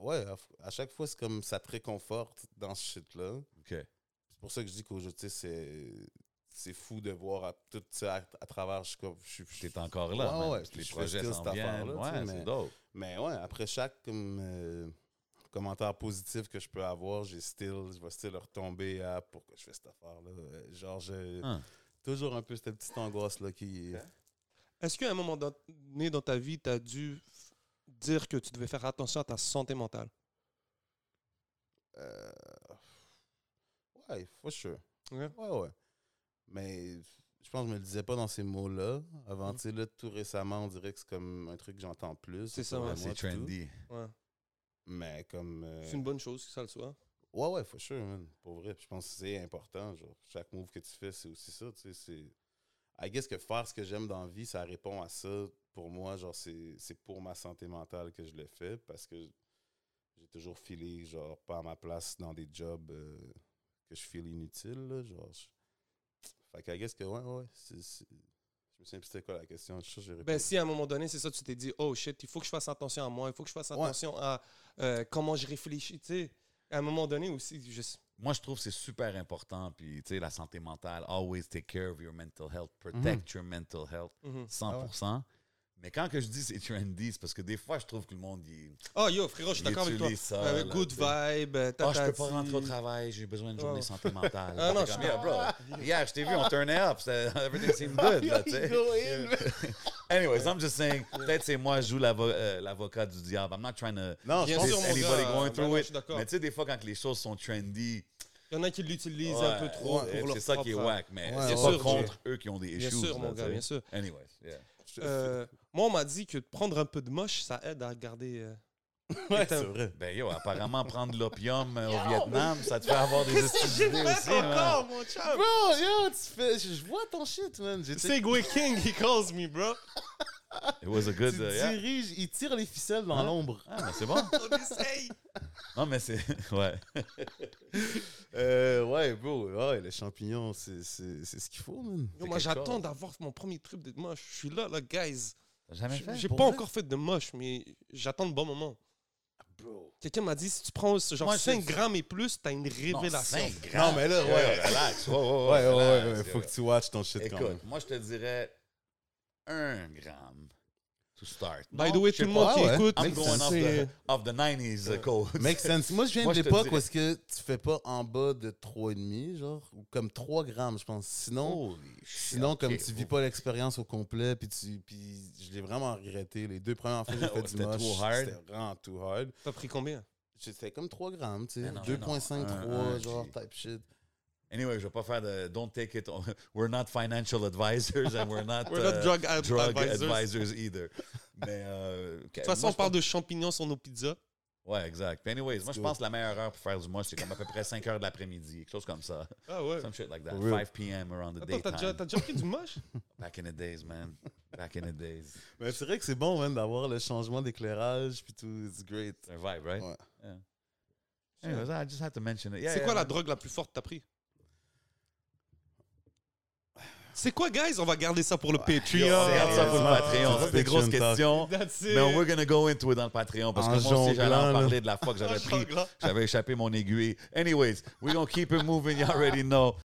Ouais, à, à chaque fois, c'est comme ça te réconforte dans ce shit-là. OK. C'est pour ça que je dis qu'aujourd'hui, c'est. C'est fou de voir à, tout ça à, à travers. Je, suis T'es encore là, Ouais, ouais, les projets s'en cette viennent. Ouais, mais- c'est dope. Mais ouais, après chaque comme, euh, commentaire positif que je peux avoir, j'ai still, je vais still retomber à pourquoi je fais cette affaire-là. Euh, Genre, j'ai Hein. toujours un peu cette petite angoisse-là qui. Est-ce qu'à un moment donné dans ta vie, tu as dû dire que tu devais faire attention à ta santé mentale? Euh, ouais, for sure. Ouais. Ouais, ouais. Mais je pense que je me le disais pas dans ces mots-là. Avant, Mm. tu sais, là, tout récemment, on dirait que c'est comme un truc que j'entends plus. C'est ça, ouais. C'est tout. trendy. Ouais. Mais comme. euh, C'est une bonne chose que ça le soit. Ouais, ouais, for sure, man. Pour vrai. Je pense que c'est important. Genre, chaque move que tu fais, c'est aussi ça. Tu sais, c'est. I guess que faire ce que j'aime dans la vie, ça répond à ça. Pour moi, genre, c'est c'est pour ma santé mentale que je le fais parce que j'ai toujours filé, genre, pas à ma place dans des jobs euh, que je file inutiles, là. Genre, je- Fait que I guess que, ouais, ouais. Je me souviens plus c'était quoi la question. Je Ben, si à un moment donné, c'est ça, tu t'es dit, oh shit, il faut que je fasse attention à moi, il faut que je fasse Ouais. attention à euh, comment je réfléchis. Tu sais, à un moment donné aussi, je... Moi, je trouve que c'est super important. Puis, tu sais, la santé mentale, always take care of your mental health, protect your mental health, Mhm. 100%. Mais quand que je dis c'est trendy, c'est parce que des fois, je trouve que le monde, il, Oh yo, frérot, je suis d'accord avec toi. utilise ça. Euh, là, good vibe, euh, Ah, je peux pas rentrer au travail, j'ai besoin d'une journée Oh. santé mentale. Ah, non, je suis- Yeah, bro. Hier, je t'ai vu, on turnait up. Everything seemed good. Là, tu sais. Anyways, I'm just saying, peut-être c'est moi, je joue l'avo- euh, l'avocat du diable. I'm not trying to Non, je Bien pense mon anybody gars, going through it. suis d'accord. Mais tu sais, des fois, quand les choses sont trendy, Il y en a qui l'utilisent ouais, un peu trop ouais, pour leur c'est ça qui est whack. Mais Ouais, c'est bien pas sûr, contre eux qui ont des issues. Bien sûr, mon gars, bien sûr. Anyways, yeah. Euh, moi, on m'a dit que de prendre un peu de moche, ça aide à garder. euh, Ouais, c'est vrai. Ben yo, apparemment, prendre de l'opium euh, au Vietnam, ça te fait avoir des Qu'est-ce que astuces j'ai fait aussi. encore, mon chum? Bro, yo, tu fais. Je je vois ton shit, man. J'étais- Segway King, he calls me, bro. It was a good. Tu uh, yeah. diriges, il tire les ficelles dans Hein? l'ombre. Ah, mais c'est bon. On essaye. Non, mais c'est. Ouais. Euh, ouais, bro, ouais, les champignons, c'est c'est- c'est ce qu'il faut, man. Yo, moi, quelque j'attends chose. d'avoir mon premier trip de moche. Je suis là, là, guys. Jamais fait? J'ai pas vrai? encore fait de moche, mais j'attends le bon moment. Bro. Quelqu'un m'a dit si tu prends genre Moi, 5 c'est- grammes et plus, t'as une révélation. Non, cinq grammes. Non, mais là, ouais. relax. Ouais, ouais, Ouais, ouais. ouais, ouais, relax, ouais, faut yeah. que tu watches ton shit quand même. Écoute, moi, je te dirais un gramme to start. By Non, the way, tout le monde qui ouais. écoute, I'm going sense. off c'est- the, off the 90s uh, code. Make sense. Moi, je viens Moi, de l'époque où est-ce que tu fais pas en bas de 3,5, genre, ou comme 3 grammes, je pense. Sinon, Holy sinon ok. comme tu vis pas l'expérience au complet, puis tu, puis je l'ai vraiment regretté. Les deux premières fois que j'ai fait du c'était moche, c'était vraiment too hard. T'as pris combien? Fait comme 3 grammes, tu sais. Mais non, mais 2,5, non. 3, Un- un, genre, type shit. Anyway, je vais pas faire de. Don't take it. on- We're not financial advisors and we're not, We're not uh, drug ad- drug advisors. advisors either. Mais. euh, De toute façon, moi, on parle pense- de champignons sur nos pizzas. Ouais, exact. Puis anyways, moi, je pense que la meilleure heure pour faire du moche, c'est comme à peu près 5 heures de l'après-midi, quelque chose comme ça. Ah ouais. Some shit like that. For real. 5 p.m. around the Attends, t'as déjà, daytime. t'as déjà pris du moche? Back in the days, man. Back in the days. Mais c'est vrai que c'est bon, man, d'avoir le changement d'éclairage, puis tout. It's great. C'est un vibe, right? Ouais. Yeah. Anyways, I just had to mention it. Yeah, C'est yeah, quoi la man. drogue la plus forte que t'as pris? C'est quoi, guys? On va garder ça pour le Patreon. Regarde ça pour le. Patreon. C'est des grosses questions? That's it. Mais on we're gonna go into it dans le Patreon parce En que moi aussi, j'allais en parler de la fois que j'avais pris. J'avais échappé mon aiguille. Anyways, we're gonna keep it moving. You already know.